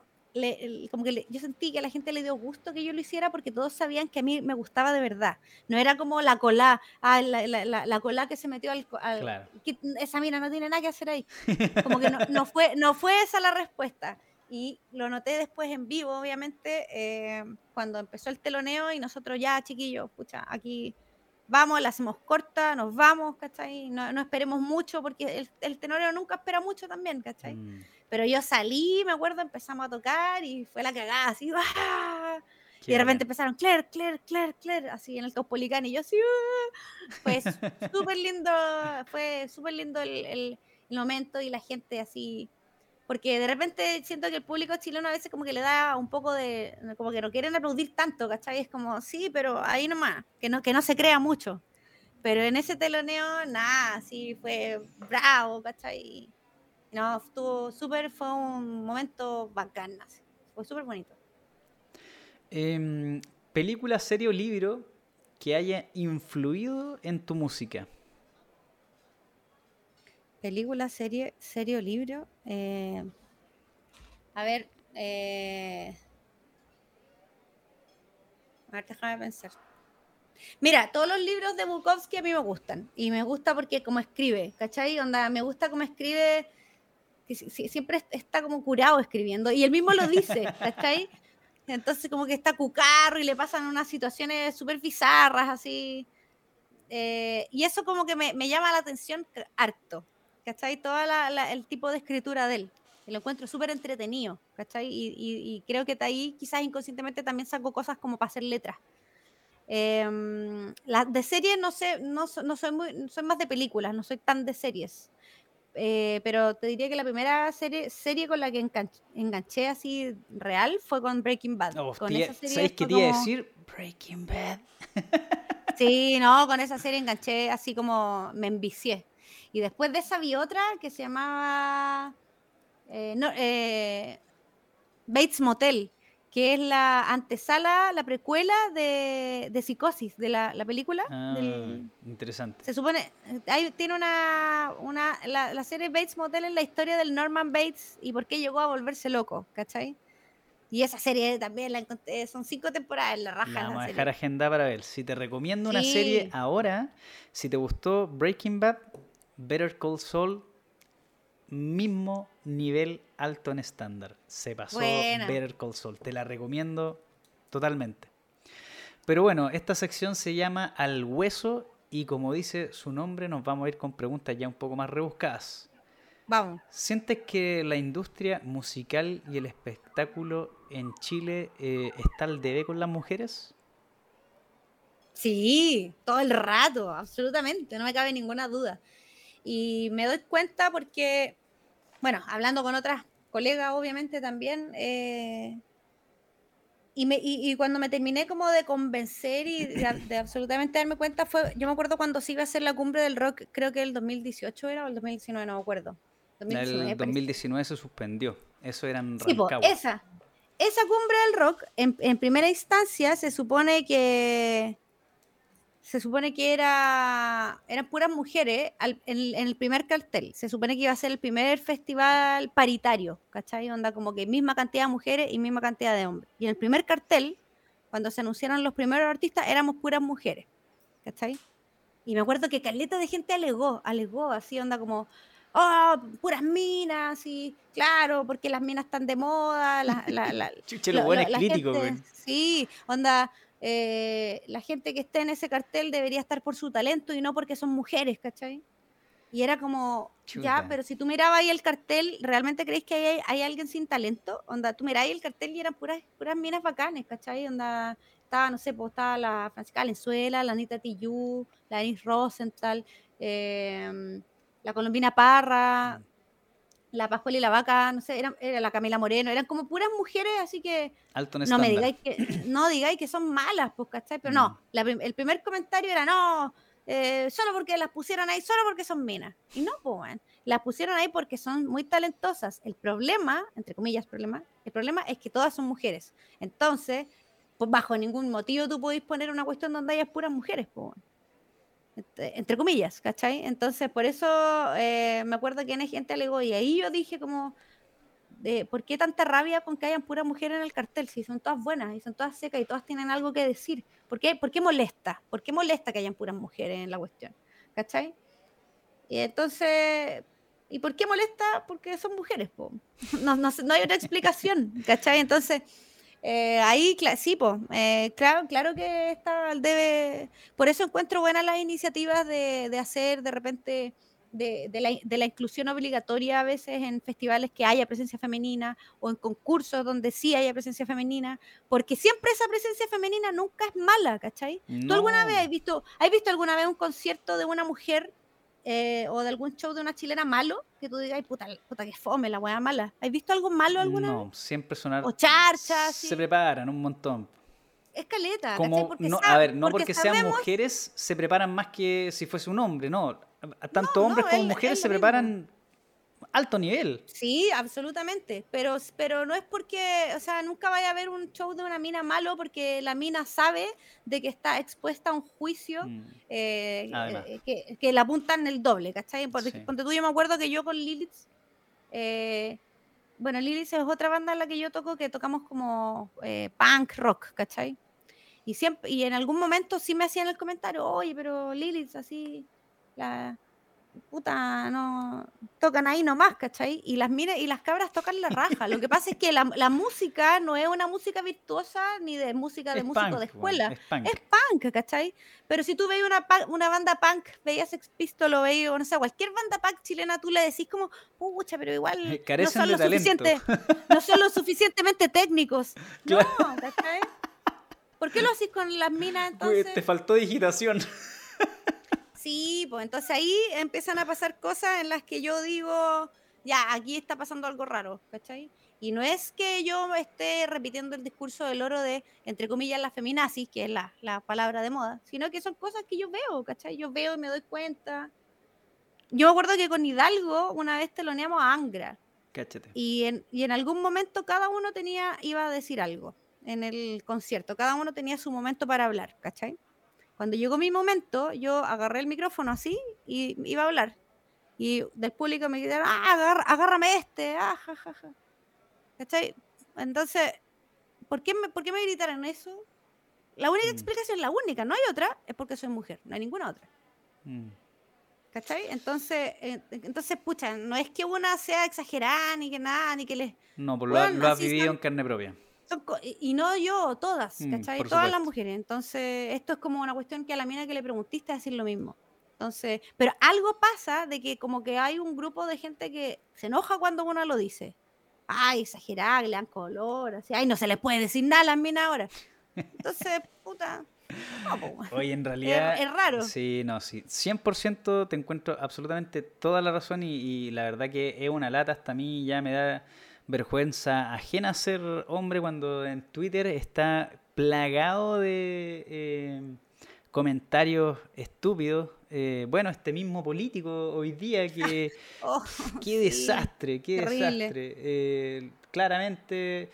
como que yo sentí que a la gente le dio gusto que yo lo hiciera porque todos sabían que a mí me gustaba de verdad. No era como la cola, ah, la, la, la, cola que se metió al... claro. esa mina no tiene nada que hacer ahí. Como que no, no, fue, no fue esa la respuesta. Y lo noté después en vivo, obviamente, eh, cuando empezó el teloneo y nosotros ya, chiquillos, pucha, aquí vamos, la hacemos corta, nos vamos, ¿cachai? No, no esperemos mucho porque el, el, nunca espera mucho también, ¿cachai? Mm. Pero yo salí, me acuerdo, empezamos a tocar y fue la cagada, así, ¡ah! Y de repente empezaron, Claire, Claire, Claire, Claire, así en el Caupolicán, y yo así, ¡ah! pues súper lindo, fue súper lindo el, el, momento y la gente así, porque de repente siento que el público chileno a veces como que le da un poco de, como que no quieren aplaudir tanto, ¿cachai? Es como, sí, pero ahí nomás, que no, que no se crea mucho. Pero en ese teloneo, nada, sí, fue bravo, ¿cachai? No, estuvo súper, fue un momento bacán, fue súper bonito. Em, ¿Película, serie o libro que haya influido en tu música? Película, serie, serie o libro. Eh, a ver, eh, a ver, déjame pensar. Mira, todos los libros de Bukowski a mí me gustan. Y me gusta porque como escribe, ¿cachai? Onda, me gusta cómo escribe que siempre está como curado escribiendo, y él mismo lo dice, ¿cachai? Entonces como que está cucarro y le pasan unas situaciones súper bizarras, así. Eh, y eso como que me, llama la atención harto, ¿cachai? Todo el tipo de escritura de él. Lo encuentro súper entretenido, ¿cachai? Y, creo que ahí quizás inconscientemente también saco cosas como para hacer letras. Em, de series no sé, no, no, soy muy, soy más de películas, no soy tan de series. Eh, pero te diría que la primera serie, serie con la que enganché, así real fue con Breaking Bad. Oh, con esa serie ¿Sabes qué quería decir? Breaking Bad. sí, no, con esa serie enganché así como me envicié. Y después de esa vi otra que se llamaba eh, eh, Bates Motel, que es la antesala, la precuela de, Psicosis, de la, película. Ah, interesante. Se supone, hay, tiene una, una la, serie Bates Motel en la historia del Norman Bates y por qué llegó a volverse loco, ¿cachai? Y esa serie también la encontré, son cinco temporadas, la raja. La vamos a dejar agenda para ver. Si te recomiendo una serie ahora, si te gustó Breaking Bad, Better Call Saul, mismo nivel alto en estándar. Se pasó Buena. Better Call Saul. Te la recomiendo totalmente. Pero bueno, esta sección se llama Al Hueso y como dice su nombre, nos vamos a ir con preguntas ya un poco más rebuscadas. Vamos. ¿Sientes que la industria musical y el espectáculo en Chile eh, está al debe con las mujeres? Sí, todo el rato, absolutamente, no me cabe ninguna duda. Y me doy cuenta porque, bueno, hablando con otras colegas, obviamente también, eh, y, me, y, y cuando me terminé como de convencer y de, de absolutamente darme cuenta, fue, yo me acuerdo cuando se iba a hacer la cumbre del rock, creo que el 2018 era o el 2019, no me acuerdo. 2019, el me parece. 2019 se suspendió. Eso era en Sí, po, esa. Esa cumbre del rock, en, en primera instancia, se supone que. Se supone que era. Eran puras mujeres al- en, en el primer cartel. Se supone que iba a ser el primer festival paritario, ¿cachai? Onda como que misma cantidad de mujeres y misma cantidad de hombres. Y en el primer cartel, cuando se anunciaron los primeros artistas, éramos puras mujeres, ¿cachai? Y me acuerdo que caleta de gente alegó, alegó, así, onda como, oh, puras minas, y claro, porque las minas están de moda, la, la, la- Chuche, lo lo- bueno es crítico, gente-. Sí, onda, eh, la gente que esté en ese cartel debería estar por su talento y no porque son mujeres, ¿cachai? Y era como, ya, Chuta. pero si tú mirabas ahí el cartel, ¿realmente creéis que hay, hay alguien sin talento? Onda, tú mirabas ahí el cartel y eran puras, puras minas bacanes, ¿cachai? Onda, estaba, no sé, pues estaba la Francisca Valenzuela, la Anita Tijoux, la Denise Rosenthal, em, la Colombina Parra, Mm. La Pascual y la Vaca, no sé, eran, era la Camila Moreno, eran como puras mujeres, así que Alto no me digáis que, no digáis que son malas, pues, ¿cachai? Pero Mm. no, la prim- el primer comentario era no, eh, solo porque las pusieron ahí, solo porque son minas. Y no, pues, las pusieron ahí porque son muy talentosas. El problema, entre comillas, problema, el problema es que todas son mujeres. Entonces, pues bajo ningún motivo tú podéis poner una cuestión donde hayas puras mujeres, pues. Entre, entre comillas, ¿cachai? Entonces, por eso eh, me acuerdo que en gente alegó y ahí yo dije como, de, ¿por qué tanta rabia con que hayan puras mujeres en el cartel? Si son todas buenas y son todas secas y todas tienen algo que decir. ¿Por qué, por qué molesta? ¿Por qué molesta que hayan puras mujeres en la cuestión? ¿Cachai? Y entonces, ¿y por qué molesta? Porque son mujeres, po. No, no, no hay otra explicación, ¿cachai? Entonces, eh, ahí, sí, po, eh, claro, claro que está debe. Por eso encuentro buenas las iniciativas de, de hacer de repente de, de la, de la inclusión obligatoria a veces en festivales que haya presencia femenina o en concursos donde sí haya presencia femenina, porque siempre esa presencia femenina nunca es mala, ¿cachai? ¿Tú alguna No. vez has visto, has visto alguna vez un concierto de una mujer eh, o de algún show de una chilena malo? Que tú digas, "Ay, puta, puta que fome, la weá mala. ¿Has visto algo malo alguna vez? No, siempre sonar. O charchas, Se sí. preparan un montón. Es caleta. Como, Porque no, sab- a ver, no porque, sean sabemos- mujeres se preparan más que si fuese un hombre, no. Tanto No, hombres no, como es- mujeres es se mismo. Alto nivel. Sí, absolutamente. Pero, pero no es porque, o sea, nunca vaya a haber un show de una mina malo porque la mina sabe de que está expuesta a un juicio Mm. eh, Además. eh, que, que la apuntan el doble, ¿cachai? Porque, Sí. ponte tú, yo me acuerdo que yo con Lilith, eh, bueno, Lilith es otra banda en la que yo toco que tocamos como eh, punk rock, ¿cachai? Y siempre, y en algún momento sí me hacían el comentario, oye, pero Lilith, así, la puta, no, tocan ahí nomás, ¿cachai? Y las minas y las cabras tocan la raja. Lo que pasa es que la, la música no es una música virtuosa ni de música de Es músico punk, de escuela. es punk. Es punk, ¿cachai? Pero si tú veis una, una banda punk, veías Sex Pistol o veías, no sé, cualquier banda punk chilena, tú le decís como, pucha, pero igual no Carecen son, lo talento". suficiente, no son lo suficientemente técnicos. No, ¿cachai? ¿Por qué lo haces con las minas Uy, entonces? Te faltó digitación. Sí, pues entonces ahí empiezan a pasar cosas en las que yo digo, ya, aquí está pasando algo raro, ¿cachai? Y no es que yo esté repitiendo el discurso del oro de, entre comillas, la feminazis, que es la, la palabra de moda, sino que son cosas que yo veo, ¿cachai? Yo veo y me doy cuenta. Yo me acuerdo que con Hidalgo una vez teloneamos a Angra Cáchate. y en, y en algún momento cada uno tenía, iba a decir algo en el concierto, cada uno tenía su momento para hablar, ¿cachai? Cuando llegó mi momento, yo agarré el micrófono así y iba a hablar. Y del público me gritaron, ah, agar- agárrame este, ah, ja, ja, ja". ¿Cachai? Entonces, ¿por qué, me, ¿por qué me gritaron eso? La única Mm. explicación, la única, no hay otra, es porque soy mujer, no hay ninguna otra. Mm. ¿Cachai? Entonces, eh, entonces, pucha, no es que una sea exagerada ni que nada, ni que les... No, pues lo, has vivido en carne propia. Y no yo, todas, mm, ¿cachai? Todas las mujeres. Entonces, esto es como una cuestión que a la mina que le preguntiste es decir lo mismo. Entonces, pero algo pasa de que como que hay un grupo de gente que se enoja cuando uno lo dice. Ay, exagerada, le dan color, así. Ay, no se le puede decir nada a las minas ahora. Entonces, puta, Oye, en realidad. Es, raro. Sí, no, sí. 100% te encuentro absolutamente toda la razón y, la verdad que es una lata. Hasta a mí ya me da vergüenza ajena ser hombre cuando en Twitter está plagado de eh, comentarios estúpidos. Eh, bueno, este mismo político hoy día que. Oh, qué desastre, qué desastre. Eh, claramente.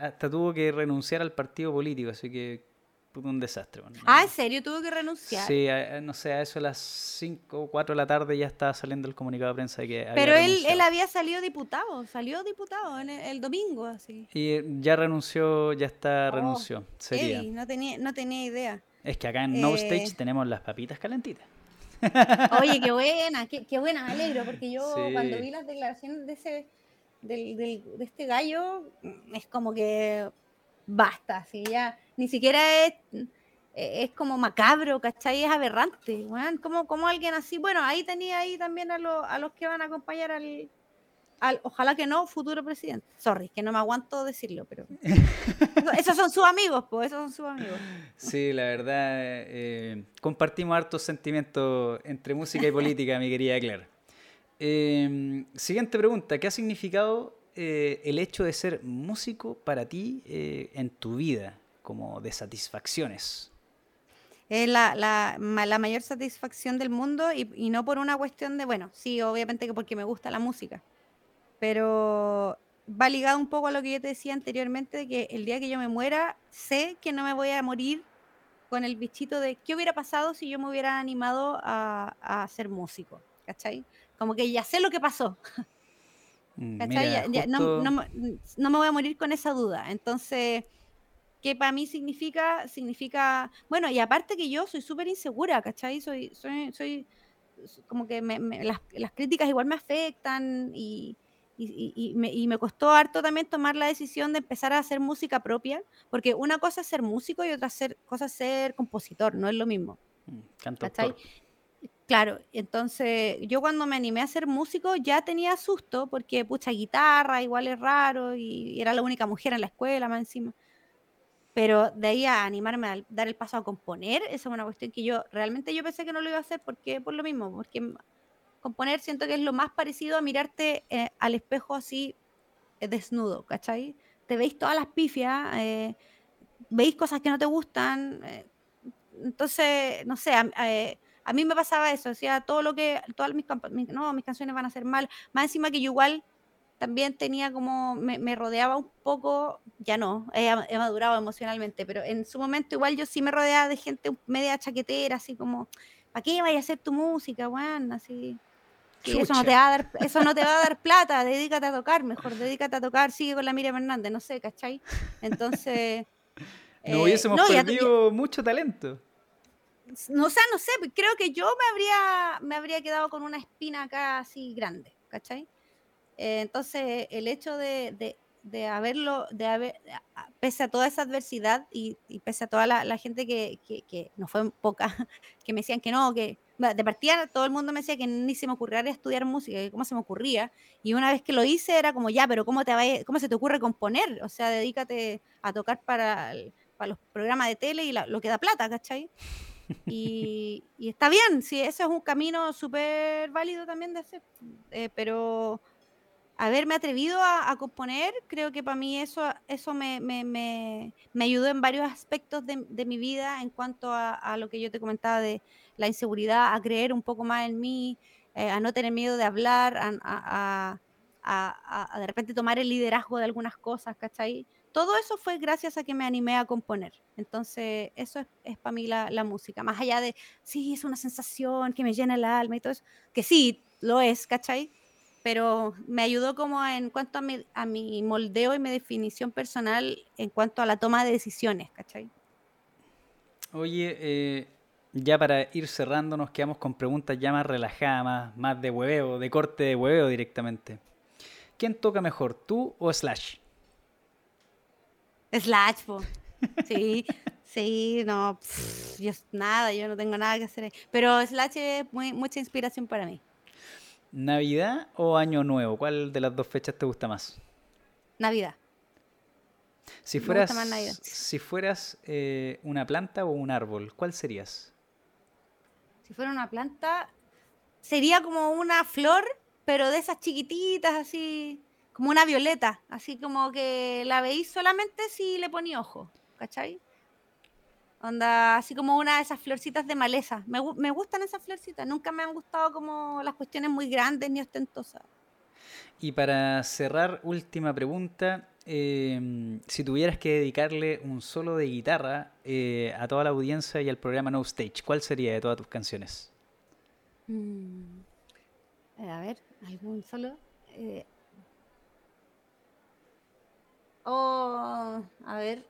hasta tuvo que renunciar al partido político, así que un desastre. Ah, ¿en serio? ¿Tuvo que renunciar? Sí, no sé, a eso a las 5 o 4 de la tarde ya estaba saliendo el comunicado de prensa de que Pero él, él había salido diputado, salió diputado en el, domingo, así. Y ya renunció, ya está, oh, renunció. Sería. no, tenía, no tenía idea. Es que acá en No eh, Stage tenemos las papitas calentitas. Oye, qué buena, qué, qué buena, me alegro, porque yo cuando vi las declaraciones de ese del, del, de este gallo, es como que basta, así ya ni siquiera es, es como macabro, ¿cachai? Es aberrante, como, como alguien así, bueno, ahí tenía ahí también a, a los que van a acompañar al, al, ojalá que no, futuro presidente. Sorry, que no me aguanto decirlo, pero esos son sus amigos, pues, esos son sus amigos. Sí, la verdad, eh, compartimos hartos sentimientos entre música y política, mi querida Claire. Eh, siguiente pregunta, ¿qué ha significado eh, el hecho de ser músico para ti en tu vida? como de satisfacciones. Es la, mayor satisfacción del mundo y, no por una cuestión de, bueno, sí, obviamente que porque me gusta la música, pero va ligado un poco a lo que yo te decía anteriormente, que el día que yo me muera, sé que no me voy a morir con el bichito de qué hubiera pasado si yo me hubiera animado a, a ser músico, ¿cachai? Como que ya sé lo que pasó. Mm, ¿Cachai? no, no, no, me voy a morir con esa duda. Entonces, que para mí significa, significa, bueno, y aparte que yo soy súper insegura, ¿cachai? Soy, soy, soy como que las, las, críticas igual me afectan y, y, y, me, y, me, costó harto también tomar la decisión de empezar a hacer música propia, porque una cosa es ser músico y otra ser, cosa es ser compositor, no es lo mismo. Mm, ¿cachai? Claro, entonces yo cuando me animé a ser músico ya tenía susto porque pucha guitarra igual es raro y era la única mujer en la escuela más encima. Pero de ahí a animarme a dar el paso a componer, esa es una cuestión que yo realmente yo pensé que no lo iba a hacer porque por lo mismo, porque componer siento que es lo más parecido a mirarte eh, al espejo así eh, desnudo, ¿cachai? Te veis todas las pifias, eh, veis cosas que no te gustan, entonces, no sé, a, mí me pasaba eso, decía, todo lo que, todas mis, no, mis canciones van a ser mal, más encima que yo igual también tenía como, me, rodeaba un poco, ya no, he, madurado emocionalmente, pero en su momento igual yo sí me rodeaba de gente media chaquetera, así como, ¿para qué vayas a hacer tu música, weón? Así. eso no, te va a dar, eso no te va a dar plata, dedícate a tocar, mejor dedícate a tocar, sigue con la Miriam Hernández, no sé, ¿cachai? Entonces... no hubiésemos eh, perdido mucho talento. No, o sea, no sé, creo que yo me habría, me habría quedado con una espina acá así grande, ¿cachai? Eh, entonces, el hecho de, de, haberlo, de haber, pese a toda esa adversidad y, pese a toda la, gente que, que, no fue poca, que me decían que no, que de partida todo el mundo me decía que ni se me ocurría estudiar música, que cómo se me ocurría. Y una vez que lo hice era como, ya, pero ¿cómo, te cómo se te ocurre componer? O sea, dedícate a tocar para, para los programas de tele y lo que da plata, ¿cachai? Y, y, está bien, sí, eso es un camino súper válido también de hacer, eh, pero haberme atrevido a, componer, creo que para mí eso, eso me, me, me, me ayudó en varios aspectos de, de mi vida en cuanto a, a, lo que yo te comentaba de la inseguridad, a creer un poco más en mí, eh, a no tener miedo de hablar, a, a, de repente tomar el liderazgo de algunas cosas, ¿cachai? Todo eso fue gracias a que me animé a componer. Entonces, eso es, para mí la, música. Más allá de, sí, es una sensación que me llena el alma y todo eso, que sí, lo es, ¿cachai? pero me ayudó como en cuanto a mi, a mi moldeo y mi definición personal en cuanto a la toma de decisiones, ¿cachai? Oye, eh, ya para ir cerrando, nos quedamos con preguntas ya más relajadas, más, de hueveo, de corte de hueveo directamente. ¿Quién toca mejor, tú o Slash? Slash, po. Sí, sí, no, yo nada, yo no tengo nada que hacer. Pero Slash es muy, mucha inspiración para mí. ¿Navidad o Año Nuevo? ¿Cuál de las dos fechas te gusta más? Navidad. Si fueras, si fueras eh, una planta o un árbol, ¿cuál serías? Si fuera una planta, sería como una flor, pero de esas chiquititas, así, como una violeta, así como que la veis solamente si le ponía ojo, ¿cachai? Onda, así como una de esas florcitas de maleza. Me, me gustan esas florcitas, nunca me han gustado como las cuestiones muy grandes ni ostentosas. Y para cerrar, última pregunta. Em, si tuvieras que dedicarle un solo de guitarra eh, a toda la audiencia y al programa No Stage, ¿cuál sería de todas tus canciones? Mm, a ver, algún solo. Eh, oh, a ver.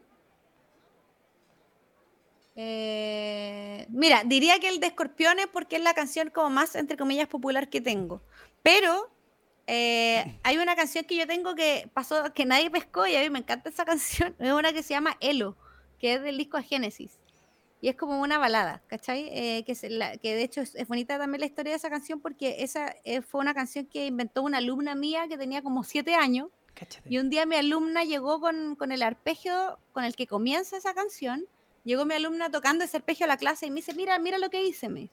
mira, diría que el de Escorpiones porque es la canción como más, entre comillas, popular que tengo. Pero eh, hay una canción que yo tengo que pasó, que nadie pescó y a mí me encanta esa canción. Es una que se llama Elo, que es del disco Génesis. Y es como una balada, ¿cachai? Eh, que, que de hecho es, bonita también la historia de esa canción porque esa eh, fue una canción que inventó una alumna mía que tenía como siete años. Y un día mi alumna llegó con, con, el arpegio con el que comienza esa canción. Llegó mi alumna tocando ese arpegio a la clase y me dice, mira, mira lo que hice. Me.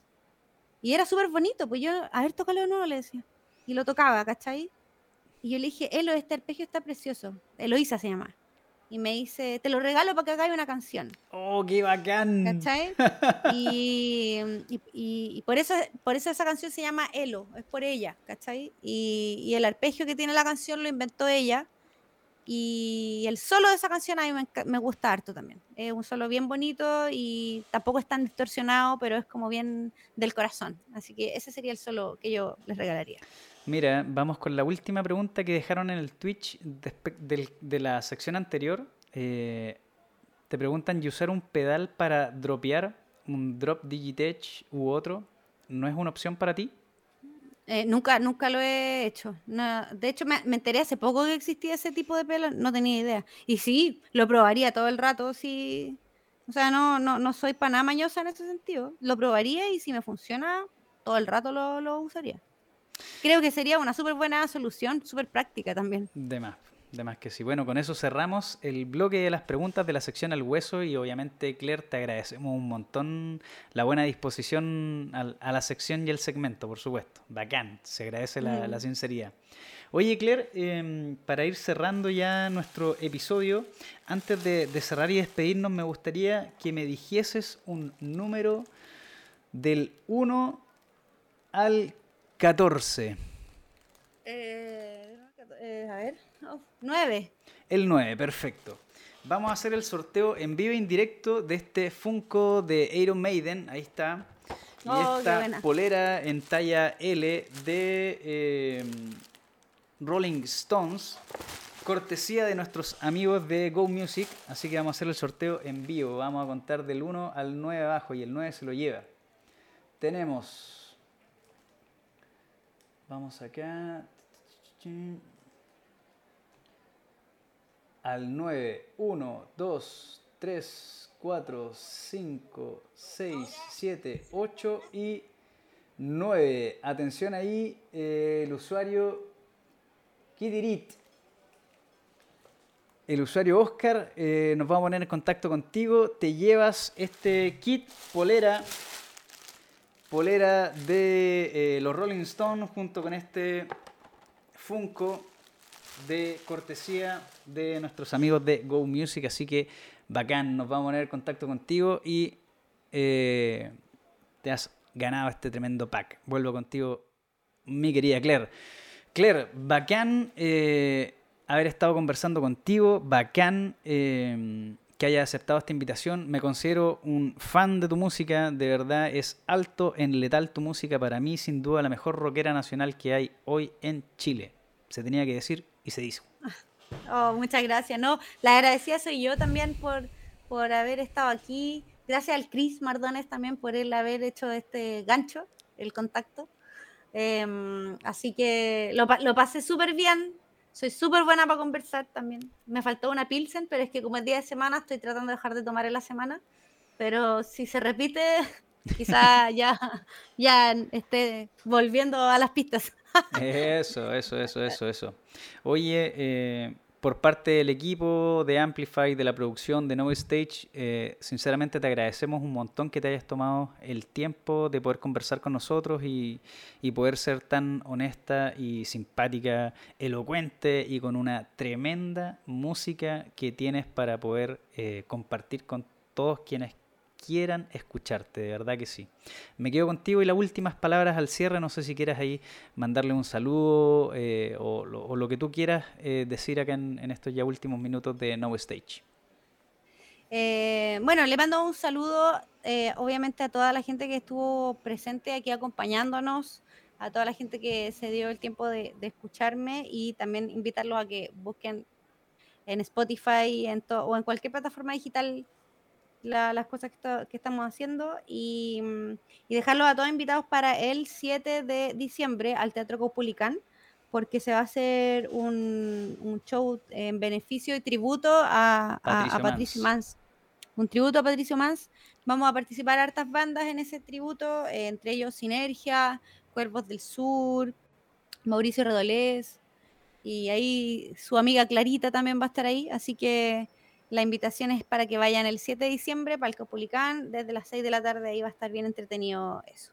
Y era súper bonito, pues yo, a ver, tócalo de nuevo, le decía y lo tocaba, ¿cachai? Y yo le dije, Elo, este arpegio está precioso. Eloísa se llama. Y me dice, te lo regalo para que hagáis una canción. ¡Oh, qué bacán! ¿Cachai? Y, y, por, eso, por eso esa canción se llama Elo, es por ella, ¿cachai? Y, y el arpegio que tiene la canción lo inventó ella. Y el solo de esa canción a mí me, me, gusta harto también. Es un solo bien bonito y tampoco es tan distorsionado, pero es como bien del corazón. Así que ese sería el solo que yo les regalaría. Mira, vamos con la última pregunta que dejaron en el Twitch de, la sección anterior. Eh, te preguntan, ¿y usar un pedal para dropear, un drop Digitech u otro, no es una opción para ti? Eh, nunca, nunca lo he hecho. de hecho, me, enteré hace poco que existía ese tipo de pedal, no tenía idea. Y sí, lo probaría todo el rato, sí. O sea, no, no, no soy para nada mañosa en ese sentido. Lo probaría y si me funciona, todo el rato lo usaría. Creo que sería una súper buena solución, súper práctica también. De más, de más que sí. Bueno, con eso cerramos el bloque de las preguntas de la sección al hueso y obviamente, Claire, te agradecemos un montón la buena disposición a, la sección y el segmento, por supuesto. Bacán, se agradece la, mm. sinceridad. Oye, Claire, em, para ir cerrando ya nuestro episodio, antes de, de cerrar y despedirnos, me gustaría que me dijieses un número del 1 al 14. Eh, eh, a ver, 9. El 9, perfecto. Vamos a hacer el sorteo en vivo e indirecto de este Funko de Iron Maiden. Ahí está. Y oh, esta polera en talla L de eh, Rolling Stones. Cortesía de nuestros amigos de Go Music. Así que vamos a hacer el sorteo en vivo. Vamos a contar del 1 al 9 abajo y el 9 se lo lleva. Tenemos Vamos acá. Al 9. 1, 2, 3, 4, 5, 6, 7, 8 y 9. Atención ahí, eh, el usuario Kidirit. El usuario Oscar eh, nos va a poner en contacto contigo. Te llevas este kit polera polera de eh, los Rolling Stones junto con este Funko de cortesía de nuestros amigos de Go Music. Así que bacán, nos vamos a poner en contacto contigo y eh, te has ganado este tremendo pack. Vuelvo contigo, mi querida Claire. Claire, bacán eh, haber estado conversando contigo, bacán que haya aceptado esta invitación. Me considero un fan de tu música, de verdad es alto en letal tu música. Para mí, sin duda, la mejor rockera nacional que hay hoy en Chile. Se tenía que decir y se hizo. Oh, muchas gracias. No, la agradecida soy yo también por, por haber estado aquí. gracias al Chris Mardones también por él haber hecho este gancho, el contacto. Em, así que lo, lo pasé súper bien, soy súper buena para conversar también. Me faltó una Pilsen, pero es que como es día de semana estoy tratando de dejar de tomar en la semana. Pero si se repite, quizá ya, ya esté volviendo a las pistas. eso, eso, eso, eso, eso. Oye, eh, por parte del equipo de Amplify, de la producción de No Stage, eh, sinceramente te agradecemos un montón que te hayas tomado el tiempo de poder conversar con nosotros y, poder ser tan honesta y simpática, elocuente y con una tremenda música que tienes para poder eh, compartir con todos quienes quieran escucharte, de verdad que sí. Me quedo contigo y las últimas palabras al cierre, no sé si quieras ahí mandarle un saludo eh, o, lo, que tú quieras eh, decir acá en, estos ya últimos minutos de No Stage. Eh, bueno, le mando un saludo obviamente a toda la gente que estuvo presente aquí acompañándonos, a toda la gente que se dio el tiempo de, escucharme y también invitarlos a que busquen en Spotify o en cualquier plataforma digital las cosas que, estamos haciendo y, mm, y, dejarlos a todos invitados para el 7 de diciembre al Teatro Copulicán, porque se va a hacer un, show en beneficio y tributo a Patricio, Mans. Un tributo a Patricio Mans. Vamos a participar hartas bandas en ese tributo, eh, entre ellos Sinergia, Cuervos del Sur, Mauricio Redolés, y ahí su amiga Clarita también va a estar ahí, así que la invitación es para que vayan el 7 de diciembre para el Copulicán, desde las 6 de la tarde, ahí va a estar bien entretenido eso.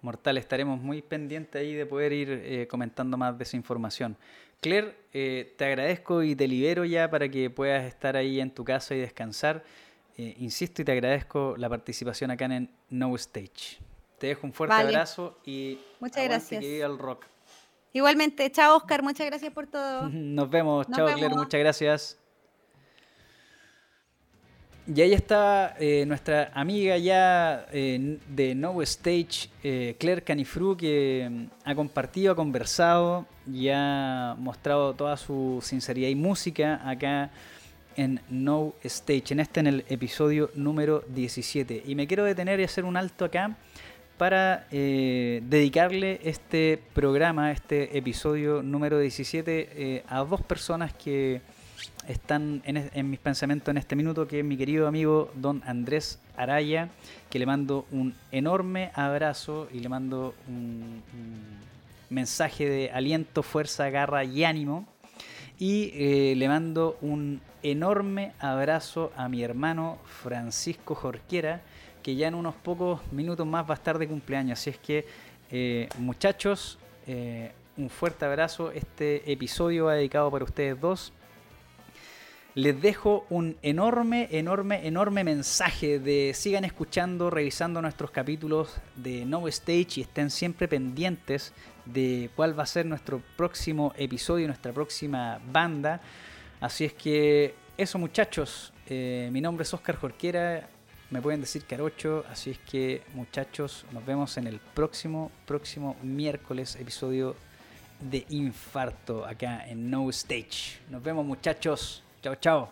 Mortal, estaremos muy pendientes ahí de poder ir eh, comentando más de esa información. Claire, eh, te agradezco y te libero ya para que puedas estar ahí en tu casa y descansar. Eh, insisto y te agradezco la participación acá en No Stage. Te dejo un fuerte abrazo y muchas gracias. Que el rock. Igualmente, chao Oscar, muchas gracias por todo. Nos vemos, chao Claire, muchas gracias. Y ahí está eh, nuestra amiga ya eh, de No Stage, eh, Claire Canifru, que mm, ha compartido, ha conversado y ha mostrado toda su sinceridad y música acá en No Stage, en este en el episodio número 17. Y me quiero detener y hacer un alto acá para dedicarle este programa, este episodio número 17, a dos personas que están en, mis pensamientos en este minuto, que es mi querido amigo don Andrés Araya, que le mando un enorme abrazo y le mando un, mensaje de aliento, fuerza, garra y ánimo. Y eh, le mando un enorme abrazo a mi hermano Francisco Jorquera, que ya en unos pocos minutos más va a estar de cumpleaños. Así es que, eh, muchachos, eh, un fuerte abrazo. Este episodio va dedicado para ustedes dos les dejo un enorme, enorme, enorme mensaje de sigan escuchando, revisando nuestros capítulos de No Stage y estén siempre pendientes de cuál va a ser nuestro próximo episodio, nuestra próxima banda. Así es que eso muchachos, eh, mi nombre es Oscar Jorquera, me pueden decir Carocho, así es que muchachos, nos vemos en el próximo, próximo miércoles episodio de Infarto acá en No Stage. Nos vemos muchachos. Chao, chao.